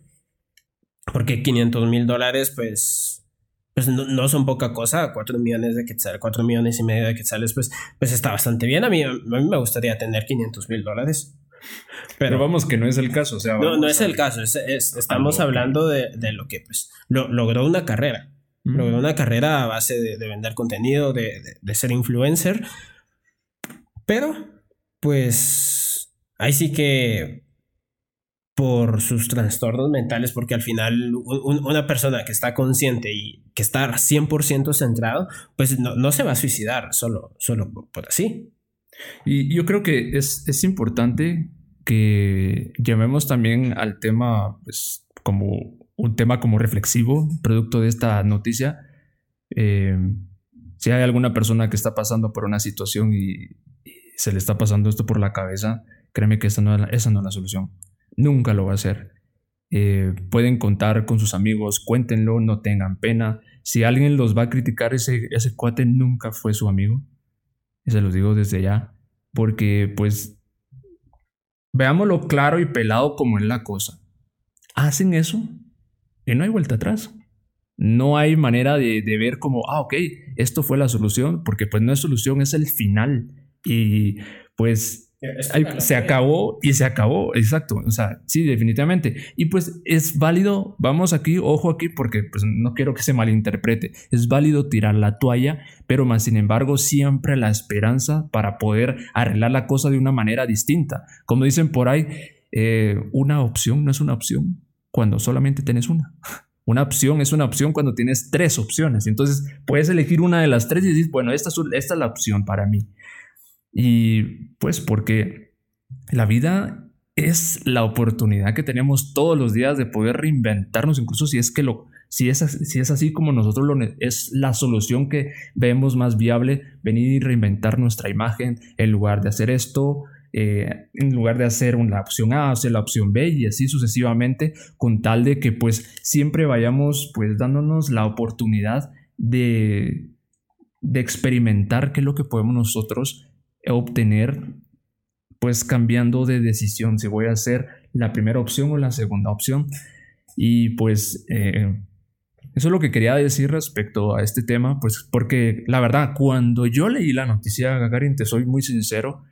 Porque 500 mil dólares, pues, pues no, son poca cosa, 4 millones de quetzales, 4 millones y medio de quetzales, pues, pues está bastante bien. A mí, a mí me gustaría tener 500 mil dólares. Pero, vamos que no es el caso, o sea, no, no es el caso, estamos hablando de, de, lo que pues logró una carrera, logró una carrera a base de, vender contenido, de, de, ser influencer, pero pues ahí sí que por sus trastornos mentales, porque al final una persona que está consciente y que está 100% centrado, pues no, no, se va a suicidar solo, solo por, así. Y yo creo que es, es, importante que llamemos también al tema, pues como un tema como reflexivo, producto de esta noticia. Eh, si hay alguna persona que está pasando por una situación y, se le está pasando esto por la cabeza, créeme que esa no, esa no es la solución nunca lo va a hacer. Eh, pueden contar con sus amigos, cuéntenlo, no tengan pena. Si alguien los va a criticar, ese, ese cuate nunca fue su amigo. Y se los digo desde ya. Porque, pues, veámoslo claro y pelado como es la cosa. Hacen eso y no hay vuelta atrás. No hay manera de, de ver como, ah, ok, esto fue la solución, porque pues no es solución, es el final. Y pues se acabó y se acabó, exacto. O sea, sí, definitivamente. Y pues es válido, vamos aquí, ojo aquí, porque pues no quiero que se malinterprete. Es válido tirar la toalla, pero más sin embargo, siempre la esperanza para poder arreglar la cosa de una manera distinta. Como dicen por ahí, eh, una opción no es una opción cuando solamente tienes una. Una opción es una opción cuando tienes tres opciones. Entonces puedes elegir una de las tres y decir, bueno, esta esta es la opción para mí. Y pues porque la vida es la oportunidad que tenemos todos los días de poder reinventarnos, incluso si es que lo, si es, si es así como nosotros lo es la solución que vemos más viable, venir y reinventar nuestra imagen en lugar de hacer esto, eh, en lugar de hacer una opción A, hacer la opción B y así sucesivamente, con tal de que pues siempre vayamos pues dándonos la oportunidad de, de experimentar qué es lo que podemos nosotros obtener, pues cambiando de decisión, si voy a hacer la primera opción o la segunda opción. Y pues eh, eso es lo que quería decir respecto a este tema, pues porque la verdad, cuando yo leí la noticia, Gagarin, te soy muy sincero,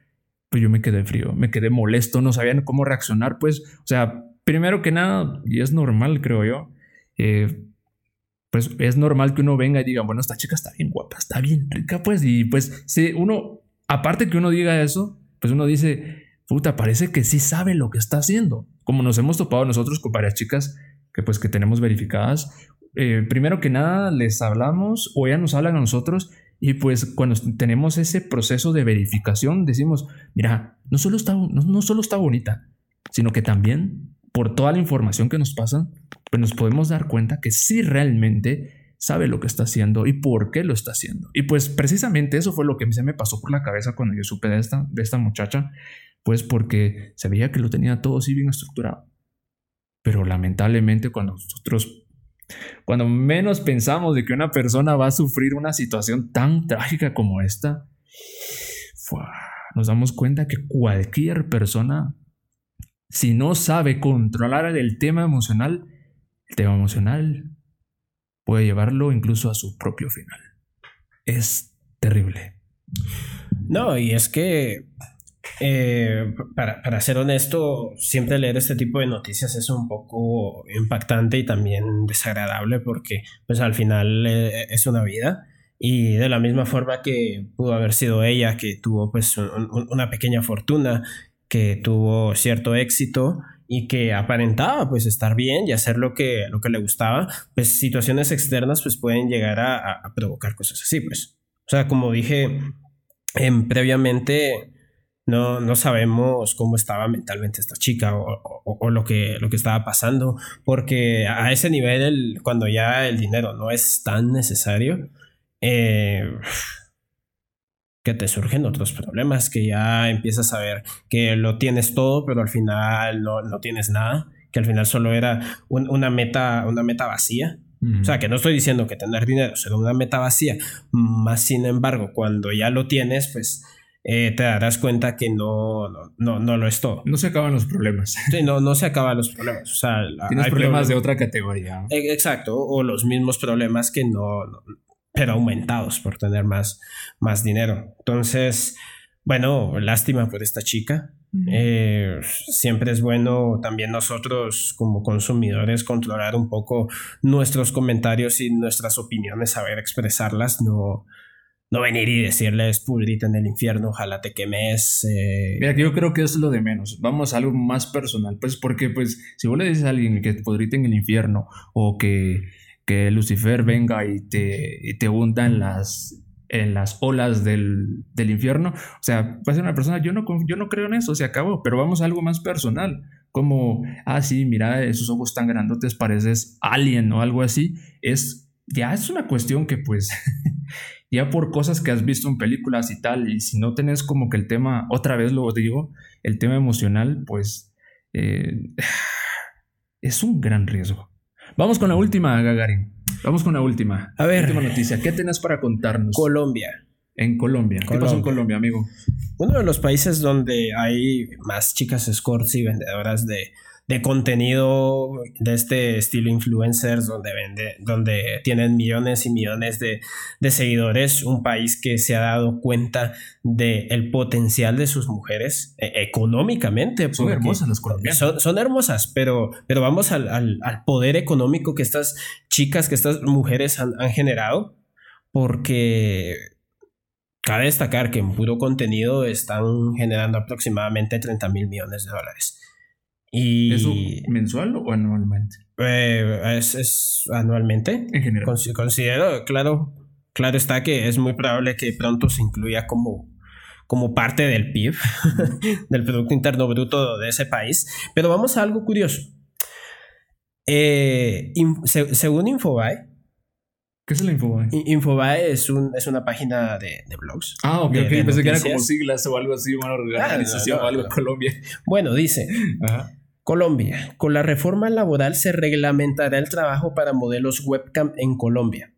pues yo me quedé frío, me quedé molesto, no sabían cómo reaccionar, pues, o sea, primero que nada, y es normal, creo yo, eh, pues es normal que uno venga y diga, bueno, esta chica está bien guapa, está bien rica, pues, y pues, si uno aparte que uno diga eso, pues uno dice, puta, parece que sí sabe lo que está haciendo. Como nos hemos topado nosotros con varias chicas que pues que tenemos verificadas, eh, primero que nada les hablamos o ya nos hablan a nosotros y pues cuando tenemos ese proceso de verificación decimos, mira, no solo está, no solo está bonita, sino que también por toda la información que nos pasan, pues nos podemos dar cuenta que sí realmente sabe lo que está haciendo y por qué lo está haciendo. Y pues precisamente eso fue lo que se me pasó por la cabeza cuando yo supe de esta, de esta muchacha, pues porque se veía que lo tenía todo así bien estructurado. Pero lamentablemente cuando nosotros, cuando menos pensamos de que una persona va a sufrir una situación tan trágica como esta, nos damos cuenta que cualquier persona, si no sabe controlar el tema emocional, el tema emocional puede llevarlo incluso a su propio final. Es terrible. No, y es que, eh, para, ser honesto, siempre leer este tipo de noticias es un poco impactante y también desagradable porque pues al final eh, es una vida. Y de la misma forma que pudo haber sido ella, que tuvo pues una pequeña fortuna, que tuvo cierto éxito, y que aparentaba pues estar bien y hacer lo que, lo que le gustaba, pues situaciones externas pues pueden llegar a, provocar cosas así pues. O sea, como dije em, previamente, no, no sabemos cómo estaba mentalmente esta chica o, lo, que, lo que estaba pasando, porque a ese nivel, cuando ya el dinero no es tan necesario, eh, que te surgen otros problemas, que ya empiezas a ver que lo tienes todo, pero al final no, no tienes nada, que al final solo era una, meta, una meta vacía. O sea, que no estoy diciendo que tener dinero sea una meta vacía, más sin embargo, cuando ya lo tienes, pues eh, te darás cuenta que no, no, no, lo es todo. No se acaban los problemas. Sí, no, no se acaban los problemas. O sea, Tienes problemas de otra categoría. E, exacto, o los mismos problemas que no, pero aumentados por tener más, más dinero. Entonces, bueno, lástima por esta chica. Eh, siempre es bueno también nosotros como consumidores controlar un poco nuestros comentarios y nuestras opiniones, saber expresarlas, no, no venir y decirles pudrite en el infierno, ojalá te quemes. Eh. Mira, yo creo que es lo de menos. Vamos a algo más personal, pues porque pues si vos le dices a alguien que pudrite en el infierno o que, que Lucifer venga y te, te hunda en las en las olas del, del, infierno. O sea, a ser una persona, yo no, yo no creo en eso, se acabó, pero vamos a algo más personal, como, ah, sí, mira, esos ojos tan grandotes, pareces alien o algo así. Es, ya es una cuestión que pues, ya por cosas que has visto en películas y tal, y si no tenés como que el tema, otra vez lo digo, el tema emocional, pues, eh, es un gran riesgo. Vamos con la última, Gagarin. Vamos con la última. A ver. Última noticia. ¿Qué tenés para contarnos? Colombia. En Colombia. ¿Qué pasó en Colombia, amigo? Uno de los países donde hay más chicas escorts y vendedoras de de contenido de este estilo influencers donde vende, donde tienen millones y millones de, seguidores, un país que se ha dado cuenta del el potencial de sus mujeres e, económicamente. Son hermosas las colombianas. Son, hermosas, pero, pero vamos al, al, poder económico que estas chicas, que estas mujeres han, han generado, porque cabe destacar que en puro contenido están generando aproximadamente 30 mil millones de dólares. Y, ¿Eso mensual o anualmente? Eh, es, anualmente. En general. considero, claro, claro está que es muy probable que pronto se incluya como, como parte del PIB, del Producto Interno Bruto de ese país. Pero vamos a algo curioso. Eh, según Infobae, ¿Qué es el Infobae? Infobae es, un, es una página de, blogs. Ah, ok, ok. Pensé que era como siglas o algo así, una ah, organización o algo en Colombia. Bueno, dice. Colombia. Con la reforma laboral se reglamentará el trabajo para modelos webcam en Colombia.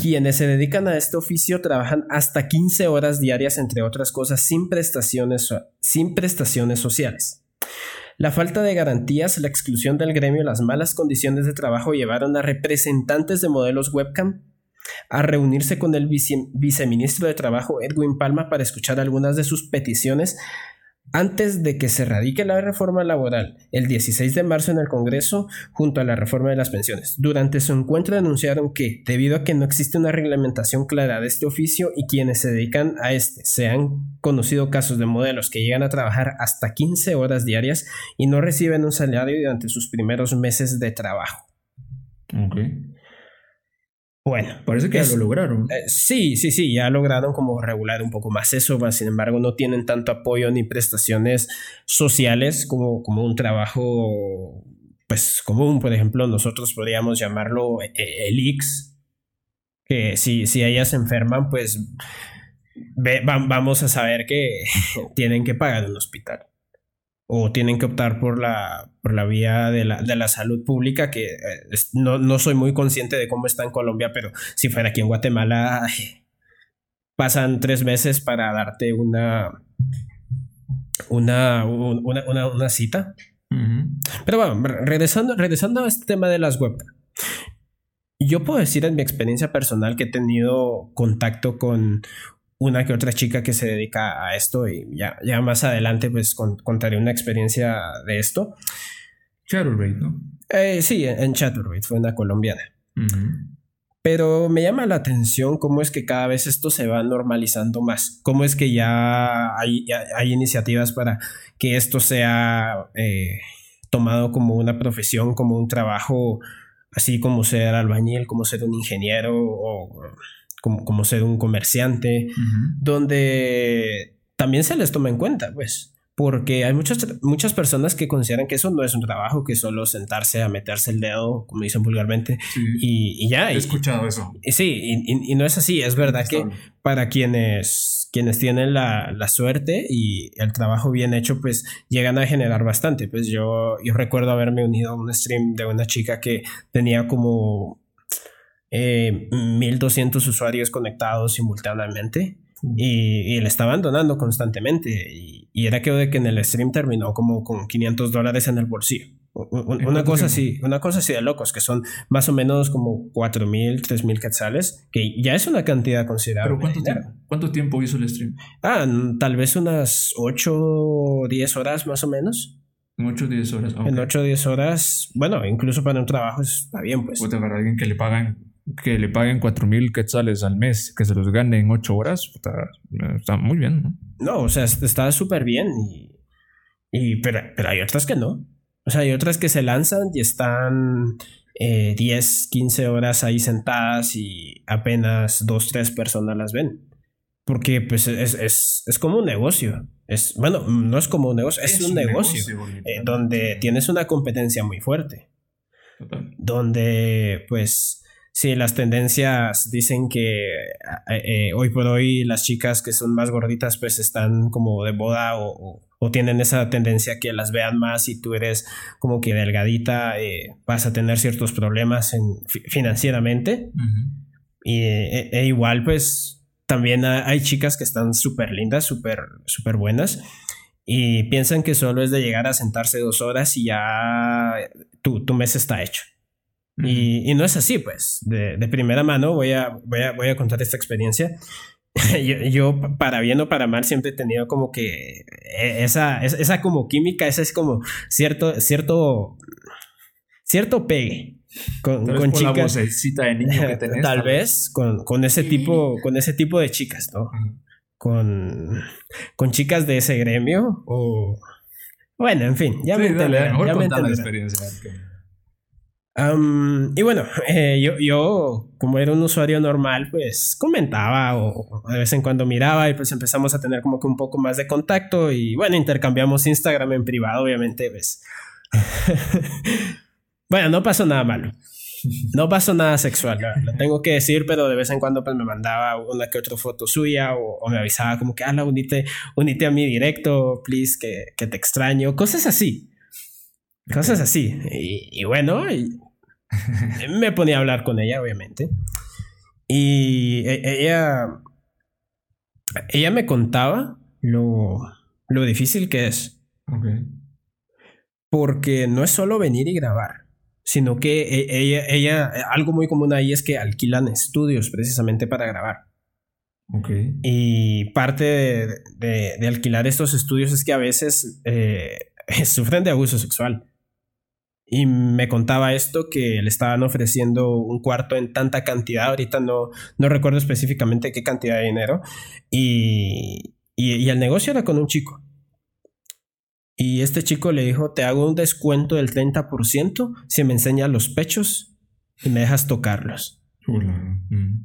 Quienes se dedican a este oficio trabajan hasta 15 horas diarias, entre otras cosas, sin prestaciones, sin prestaciones sociales. La falta de garantías, la exclusión del gremio las malas condiciones de trabajo llevaron a representantes de modelos webcam a reunirse con el viceministro de Trabajo Edwin Palma para escuchar algunas de sus peticiones antes de que se radique la reforma laboral el 16 de marzo en el Congreso junto a la reforma de las pensiones. Durante su encuentro anunciaron que, debido a que no existe una reglamentación clara de este oficio y quienes se dedican a este, se han conocido casos de modelos que llegan a trabajar hasta 15 horas diarias y no reciben un salario durante sus primeros meses de trabajo. Bueno, parece que ya lo lograron. Eh, sí, sí, sí, ya lograron como regular un poco más eso, sin embargo no tienen tanto apoyo ni prestaciones sociales como, como un trabajo pues común, por ejemplo, nosotros podríamos llamarlo eh, el X, que si, si ellas se enferman, pues vamos a saber que tienen que pagar un hospital o tienen que optar por la, por la vía de la, de la salud pública, que eh, no, no, soy muy consciente de cómo está en Colombia, pero si fuera aquí en Guatemala, pasan tres meses para darte una, una, una, una, cita. Pero bueno, regresando, regresando a este tema de las web. Yo puedo decir en mi experiencia personal que he tenido contacto con una que otra chica que se dedica a esto y ya, ya más adelante pues contaré una experiencia de esto. Chaturbate, ¿no? Eh, sí, en Chaturbate, fue una colombiana. Pero me llama la atención cómo es que cada vez esto se va normalizando más, cómo es que ya hay, hay iniciativas para que esto sea eh, tomado como una profesión, como un trabajo, así como ser albañil, como ser un ingeniero o como, ser un comerciante, donde también se les toma en cuenta, pues. Porque hay muchas, muchas personas que consideran que eso no es un trabajo, que solo sentarse a meterse el dedo, como dicen vulgarmente, y, ya. He escuchado eso. sí, y, no es así. Es verdad que para quienes, quienes tienen la, la, suerte y el trabajo bien hecho, pues llegan a generar bastante. Pues yo, yo recuerdo haberme unido a un stream de una chica que tenía como 1200 eh, usuarios conectados simultáneamente. y, le estaban donando constantemente. Y, y era que de que en el stream terminó como con 500 dólares en el bolsillo. Una cosa así, una cosa así de locos, que son más o menos como 4 mil, 3 mil quetzales, que ya es una cantidad considerable. ¿Pero cuánto tiempo? ¿Cuánto tiempo hizo el stream? Ah, tal vez unas 8 o 10 horas más o menos. En 8 o 10 horas. En 8 o 10 horas, bueno, incluso para un trabajo está bien, pues. Puta, para alguien que le pagan que le paguen 4 mil quetzales al mes, que se los gane en 8 horas, está, muy bien, ¿no? No, o sea, está súper bien, y, y pero, pero hay otras que no. O sea, hay otras que se lanzan y están eh, 10, 15 horas ahí sentadas y apenas dos, tres personas las ven. Porque pues es, es, es como un negocio. Es, bueno, no es como un negocio, es, un, negocio, eh, donde tienes una competencia muy fuerte. Donde pues si las tendencias dicen que eh, eh, hoy por hoy las chicas que son más gorditas pues están como de boda o, o, tienen esa tendencia que las vean más y tú eres como que delgadita, eh, vas a tener ciertos problemas en, financieramente. Y e, e igual pues también hay chicas que están súper lindas, súper super buenas y piensan que solo es de llegar a sentarse dos horas y ya tu, tu mes está hecho. Y, no es así, pues. De, primera mano voy a, voy, a, voy a contar esta experiencia. yo, para bien o para mal, siempre he tenido como que e, esa, esa, como química, esa es como cierto, cierto, cierto pegue con, con chicas. de niño que tenés, tal, vez con, con, ese tipo, con ese tipo de chicas, ¿no? Con, con chicas de ese gremio o... Bueno, en fin, ya me dale, ya me la experiencia y bueno, eh, yo, yo, como era un usuario normal, pues comentaba o, de vez en cuando miraba y pues empezamos a tener como que un poco más de contacto y bueno, intercambiamos Instagram en privado, obviamente, pues. bueno, no pasó nada malo. No pasó nada sexual, lo, tengo que decir, pero de vez en cuando pues me mandaba una que otra foto suya o, me avisaba como que, ah, unite, unite a mi directo, please, que, que te extraño, cosas así. Cosas así. Y, y bueno, y me ponía a hablar con ella, obviamente. Y e, ella, ella me contaba lo, lo difícil que es. Porque no es solo venir y grabar, sino que e, ella, ella, algo muy común ahí es que alquilan estudios precisamente para grabar. Y parte de, de, alquilar estos estudios es que a veces eh, sufren de abuso sexual. Y me contaba esto que le estaban ofreciendo un cuarto en tanta cantidad, ahorita no, no recuerdo específicamente qué cantidad de dinero, y, y, el negocio era con un chico. Y este chico le dijo, te hago un descuento del 30% si me enseñas los pechos y me dejas tocarlos. Mm.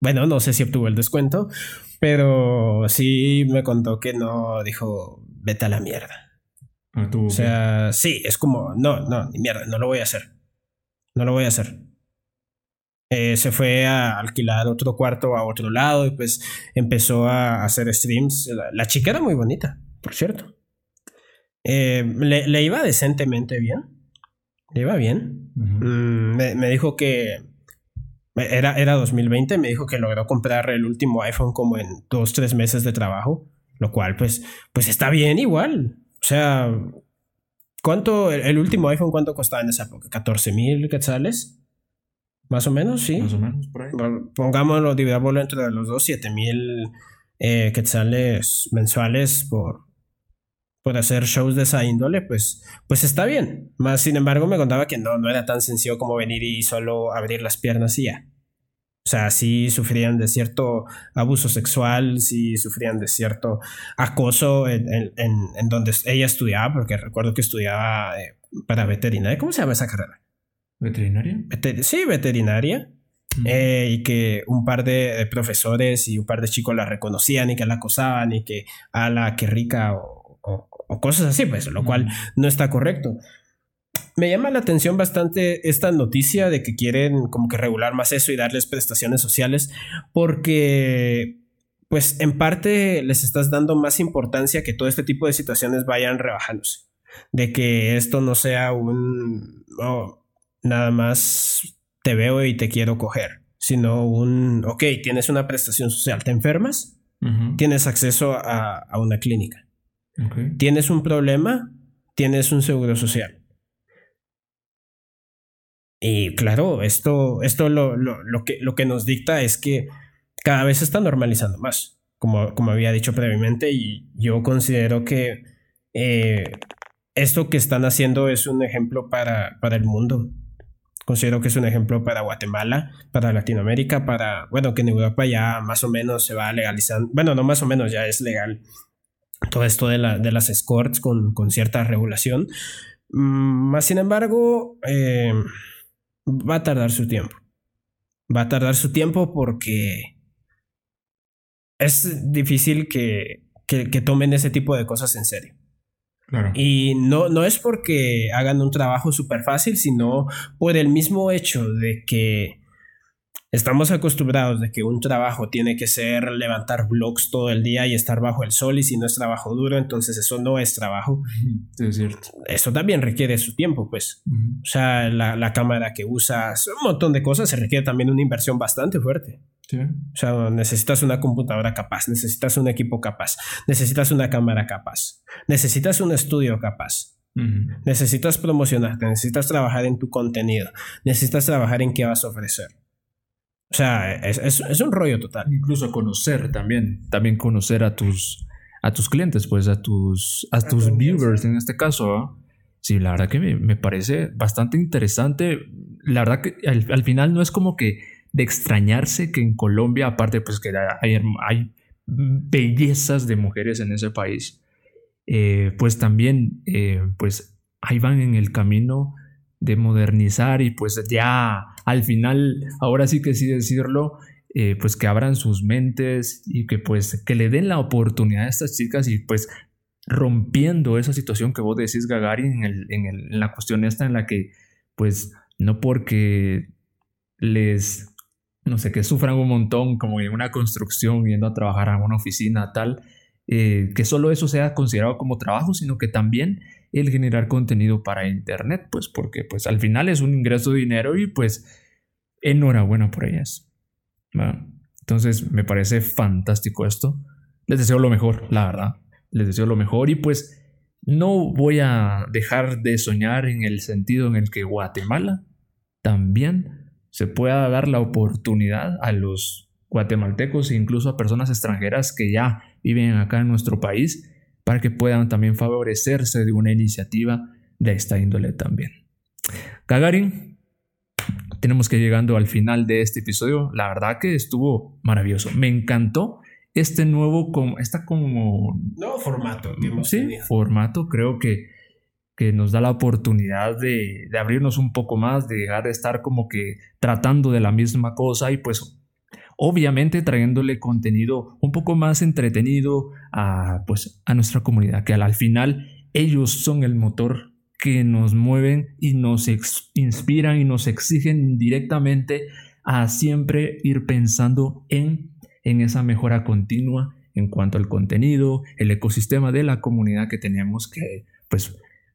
Bueno, no sé si obtuvo el descuento, pero sí me contó que no, dijo, vete a la mierda. Ah, o sea, sí, es como, no, no, ni mierda, no lo voy a hacer. No lo voy a hacer. Eh, se fue a alquilar otro cuarto a otro lado y pues empezó a hacer streams. La, chica era muy bonita, por cierto. Eh, le, iba decentemente bien. Le iba bien. Mm, me, dijo que era, era 2020, me dijo que logró comprar el último iPhone como en dos, tres meses de trabajo, lo cual pues, pues está bien igual. O sea, ¿cuánto, el, último iPhone cuánto costaba en esa época? ¿14 mil quetzales? Más o menos, sí. Más o menos, por ahí. Pongámoslo, dividámoslo entre los dos, 7 mil eh, quetzales mensuales por, por hacer shows de esa índole, pues, pues está bien. Más sin embargo, me contaba que no, no era tan sencillo como venir y solo abrir las piernas y ya. O sea, sí sufrían de cierto abuso sexual, sí sufrían de cierto acoso en, donde ella estudiaba, porque recuerdo que estudiaba eh, para veterinaria. ¿Cómo se llama esa carrera? ¿Veterinaria? sí, veterinaria. Eh, y que un par de profesores y un par de chicos la reconocían y que la acosaban y que, a la que rica o, cosas así, pues, lo cual no está correcto me llama la atención bastante esta noticia de que quieren como que regular más eso y darles prestaciones sociales porque pues en parte les estás dando más importancia que todo este tipo de situaciones vayan rebajándose. De que esto no sea un... nada más te veo y te quiero coger sino un, ok, tienes una prestación social, te enfermas, tienes acceso a, una clínica. Tienes un problema, tienes un seguro social. Y claro, esto, esto lo, que, lo que nos dicta es que cada vez se está normalizando más, como, como había dicho previamente, y yo considero que eh, esto que están haciendo es un ejemplo para, para el mundo. Considero que es un ejemplo para Guatemala, para Latinoamérica, para, bueno, que en Europa ya más o menos se va legalizando, bueno, no más o menos, ya es legal todo esto de, la, de las escorts con, con cierta regulación. Mm, más sin embargo, eh, va a tardar su tiempo. Va a tardar su tiempo porque es difícil que, que, que tomen ese tipo de cosas en serio. Y no, no es porque hagan un trabajo súper fácil, sino por el mismo hecho de que estamos acostumbrados de que un trabajo tiene que ser levantar blogs todo el día y estar bajo el sol y si no es trabajo duro, entonces eso no es trabajo. es cierto. Eso también requiere su tiempo, pues. O sea, la, la cámara que usas, un montón de cosas, se requiere también una inversión bastante fuerte. O sea, necesitas una computadora capaz, necesitas un equipo capaz, necesitas una cámara capaz, necesitas un estudio capaz. Necesitas promocionarte, necesitas trabajar en tu contenido, necesitas trabajar en qué vas a ofrecer. O sea, es, es, un rollo total. Incluso conocer también, también conocer a tus, a tus clientes, pues a tus, a, tus viewers en este caso. Sí, la verdad que me, me, parece bastante interesante. La verdad que al, al final no es como que de extrañarse que en Colombia, aparte pues que hay, hay bellezas de mujeres en ese país, eh, pues también eh, pues ahí van en el camino de modernizar y pues ya al final, ahora sí que sí decirlo, eh, pues que abran sus mentes y que pues que le den la oportunidad a estas chicas y pues rompiendo esa situación que vos decís Gagarin en, en, en la cuestión esta en la que pues no porque les no sé, que sufran un montón como en una construcción, yendo a trabajar a una oficina, tal, eh, que solo eso sea considerado como trabajo, sino que también el generar contenido para Internet, pues porque pues al final es un ingreso de dinero y pues enhorabuena por ellas. Entonces me parece fantástico esto. Les deseo lo mejor, la verdad. Les deseo lo mejor y pues no voy a dejar de soñar en el sentido en el que Guatemala también se pueda dar la oportunidad a los guatemaltecos e incluso a personas extranjeras que ya viven acá en nuestro país para que puedan también favorecerse de una iniciativa de esta índole también. Gagarin, tenemos que ir llegando al final de este episodio. La verdad que estuvo maravilloso. Me encantó este nuevo, como, esta como... Nuevo formato. sí, formato. Creo que que nos da la oportunidad de, abrirnos un poco más, de dejar de estar como que tratando de la misma cosa y pues obviamente trayéndole contenido un poco más entretenido a, pues, a nuestra comunidad, que al, final ellos son el motor que nos mueven y nos inspiran y nos exigen directamente a siempre ir pensando en, en esa mejora continua en cuanto al contenido, el ecosistema de la comunidad que tenemos que pues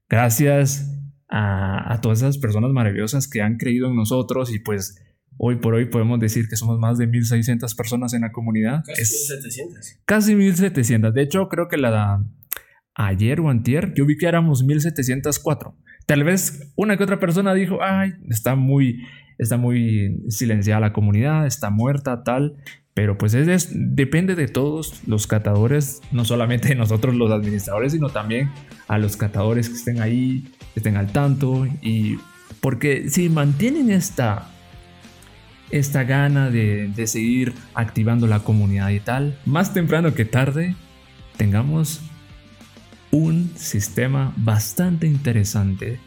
Gracias a, todas esas personas maravillosas que han creído en nosotros y pues hoy por hoy podemos decir que somos más de 1600 personas en la comunidad. Casi 1700. Casi 1700. De hecho, creo que la ayer o antier yo vi que éramos 1704. Tal vez una que otra persona dijo, "Ay, está muy está muy silenciada la comunidad, está muerta, tal." Pero pues es, depende de todos los catadores, no solamente de nosotros los administradores, sino también a los catadores que estén ahí, que estén al tanto. Y porque si mantienen esta, esta gana de, de seguir activando la comunidad y tal, más temprano que tarde, tengamos un sistema bastante interesante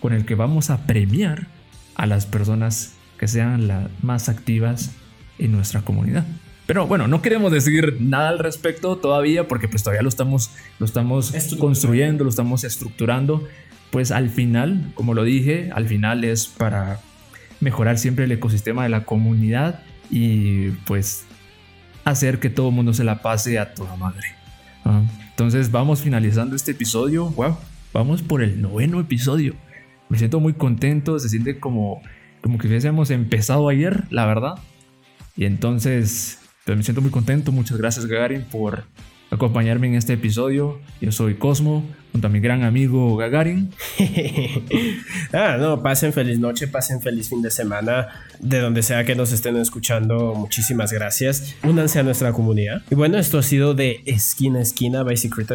con el que vamos a premiar a las personas que sean las más activas en nuestra comunidad. Pero bueno, no queremos decir nada al respecto todavía porque pues todavía lo estamos, lo estamos construyendo, lo estamos estructurando. Pues al final, como lo dije, al final es para mejorar siempre el ecosistema de la comunidad y pues hacer que todo el mundo se la pase a toda madre. Entonces vamos finalizando este episodio. Wow, vamos por el noveno episodio. Me siento muy contento, se siente como, como que hubiésemos empezado ayer, la verdad Y entonces, pues me siento muy contento. Muchas gracias, Gagarin, por acompañarme en este episodio. Yo soy Cosmo, junto a mi gran amigo Gagarin. ah, no, pasen feliz noche, pasen feliz fin de semana, de donde sea que nos estén escuchando. Muchísimas gracias. Únanse a nuestra comunidad. Y bueno, esto ha sido de Esquina a Esquina by Secret.